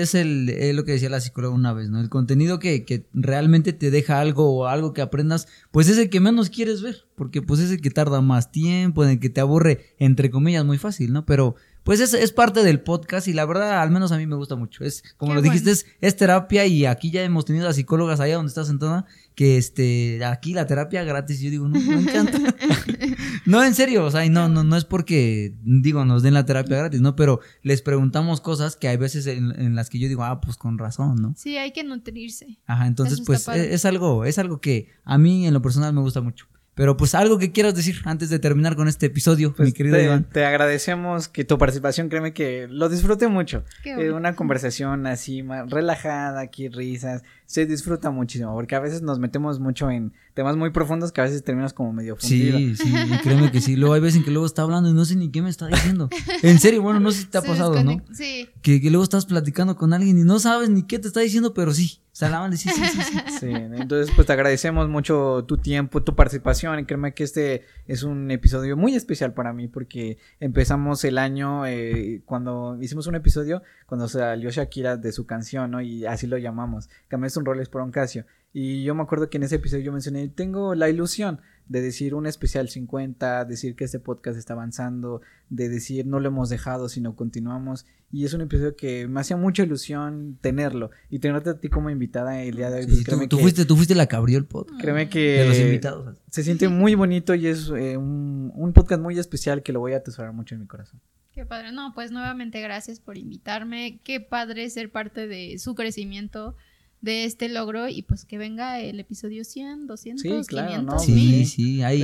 Es el, es lo que decía la psicóloga una vez, ¿no? El contenido que, que, realmente te deja algo o algo que aprendas, pues es el que menos quieres ver, porque pues es el que tarda más tiempo, en el que te aburre, entre comillas, muy fácil, ¿no? Pero pues es, es parte del podcast y la verdad, al menos a mí me gusta mucho. Es, como lo dijiste, es, es, terapia y aquí ya hemos tenido a psicólogas allá donde estás sentada, que este, aquí la terapia gratis, yo digo, no, me encanta. [LAUGHS] no, en serio, o sea, no, no, no es porque, digo, nos den la terapia gratis, ¿no? Pero les preguntamos cosas que hay veces en, las que yo digo, ah, pues con razón, ¿no? Sí, hay que nutrirse. Ajá, entonces, pues es, es algo, es algo que a mí en lo personal me gusta mucho. Pero pues algo que quieras decir antes de terminar con este episodio, pues mi querido Iván. Te agradecemos que tu participación, créeme que lo disfruté mucho. Eh, una conversación así más relajada, aquí risas, se disfruta muchísimo, porque a veces nos metemos mucho en temas muy profundos que a veces terminas como medio fundido. Sí, sí, [LAUGHS] créeme que sí. Luego hay veces en que luego está hablando y no sé ni qué me está diciendo. En serio, bueno, no sé si te ha [LAUGHS] pasado, ¿no? Sí. Que, que luego estás platicando con alguien y no sabes ni qué te está diciendo, pero sí. Salaman, sí, sí, sí, sí. Sí, entonces pues te agradecemos mucho tu tiempo, tu participación y créeme que este es un episodio muy especial para mí porque empezamos el año eh, cuando hicimos un episodio cuando salió Shakira de su canción, ¿no? Y así lo llamamos. Que es un Rolex por un Casio. Y yo me acuerdo que en ese episodio yo mencioné, tengo la ilusión de decir un especial 50, decir que este podcast está avanzando, de decir no lo hemos dejado, sino continuamos. Y es un episodio que me hacía mucha ilusión tenerlo y tenerte a ti como invitada el día de hoy. Pues tú, fuiste, tú fuiste la que abrió el podcast. Créeme que de los invitados. se siente muy bonito y es eh, un, un podcast muy especial que lo voy a atesorar mucho en mi corazón. Qué padre. No, pues nuevamente gracias por invitarme. Qué padre ser parte de su crecimiento de este logro y pues que venga el episodio 100, 200, sí, claro, 500, no, Sí, sí, ahí,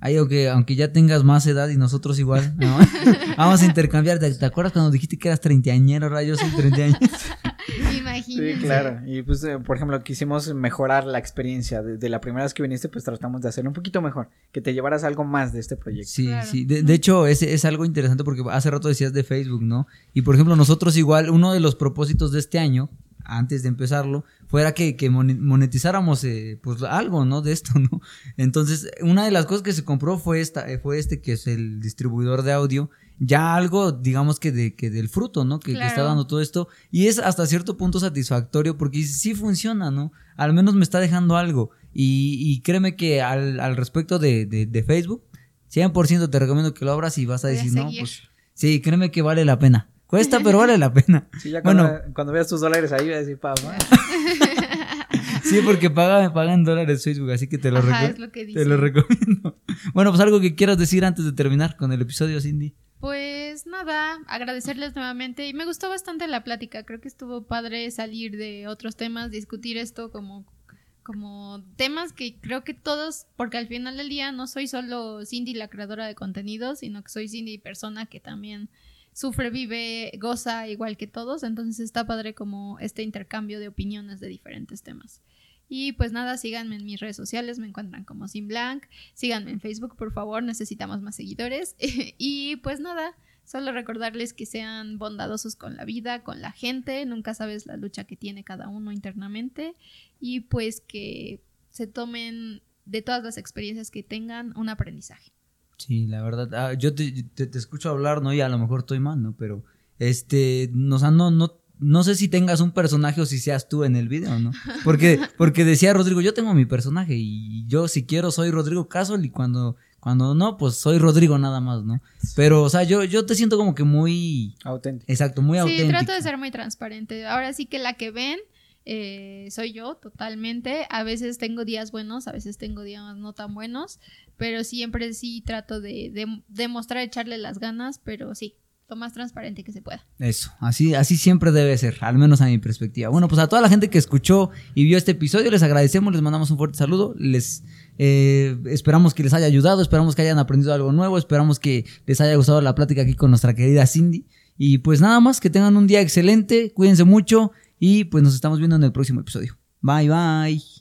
ahí aunque, aunque ya tengas más edad y nosotros igual, ¿no? [LAUGHS] vamos a intercambiar. ¿Te, acuerdas cuando dijiste que eras treintañero? Yo soy treintañero. [LAUGHS] Imagínate. Sí, claro. Y pues, eh, por ejemplo, quisimos mejorar la experiencia. De, la primera vez que viniste, pues tratamos de hacerlo un poquito mejor. Que te llevaras algo más de este proyecto. Sí, sí. De, de, hecho, es, es algo interesante porque hace rato decías de Facebook, ¿no? Y por ejemplo, nosotros igual, uno de los propósitos de este año antes de empezarlo, fuera que, monetizáramos eh, pues algo, ¿no? De esto, [LAUGHS] ¿no? Entonces, una de las cosas que se compró fue esta, eh, fue este que es el distribuidor de audio, ya algo, digamos que, de, que del fruto, ¿no? Que, está dando todo esto. Y es hasta cierto punto satisfactorio porque sí funciona, ¿no? Al menos me está dejando algo. Y, créeme que al, respecto de, de, Facebook, 100% te recomiendo que lo abras y vas a decir, no, pues sí, créeme que vale la pena. Cuesta, pero vale la pena. Sí, ya cuando, bueno, cuando veas tus dólares ahí, voy a decir, papá. [LAUGHS] sí, porque paga, me pagan dólares Facebook, así que te lo, te lo recomiendo. [LAUGHS] Bueno, pues algo que quieras decir antes de terminar con el episodio, Cindy. Pues nada, agradecerles nuevamente y me gustó bastante la plática, creo que estuvo padre salir de otros temas, discutir esto como como temas que creo que todos, porque al final del día no soy solo Cindy la creadora de contenidos, sino que soy Cindy persona que también sufre, vive, goza igual que todos, entonces está padre como este intercambio de opiniones de diferentes temas. Y pues nada, síganme en mis redes sociales, me encuentran como Sin Blanc, síganme en Facebook, por favor, necesitamos más seguidores. [LAUGHS] y pues nada, solo recordarles que sean bondadosos con la vida, con la gente, nunca sabes la lucha que tiene cada uno internamente y pues que se tomen de todas las experiencias que tengan un aprendizaje. Sí, la verdad. Ah, yo te, te, escucho hablar, ¿no? Y a lo mejor estoy mal, ¿no? Pero, este, no, no, no, no sé si tengas un personaje o si seas tú en el video, ¿no? Porque, [LAUGHS] porque decía Rodrigo, yo tengo mi personaje y yo si quiero soy Rodrigo Casol y cuando, cuando no, pues soy Rodrigo nada más, ¿no? Pero, o sea, yo, yo te siento como que muy... Auténtico. Exacto, muy auténtico. Sí, trato de ser muy transparente. Ahora sí que la que ven eh, soy yo totalmente. A veces tengo días buenos, a veces tengo días no tan buenos, pero siempre sí trato de, demostrar, echarle las ganas, pero sí, lo más transparente que se pueda. Eso, así, así siempre debe ser, al menos a mi perspectiva. Bueno, pues a toda la gente que escuchó y vio este episodio, les agradecemos, les mandamos un fuerte saludo, les eh, esperamos que les haya ayudado, esperamos que hayan aprendido algo nuevo, esperamos que les haya gustado la plática aquí con nuestra querida Cindy. Y pues nada más, que tengan un día excelente, cuídense mucho y pues nos estamos viendo en el próximo episodio. Bye bye.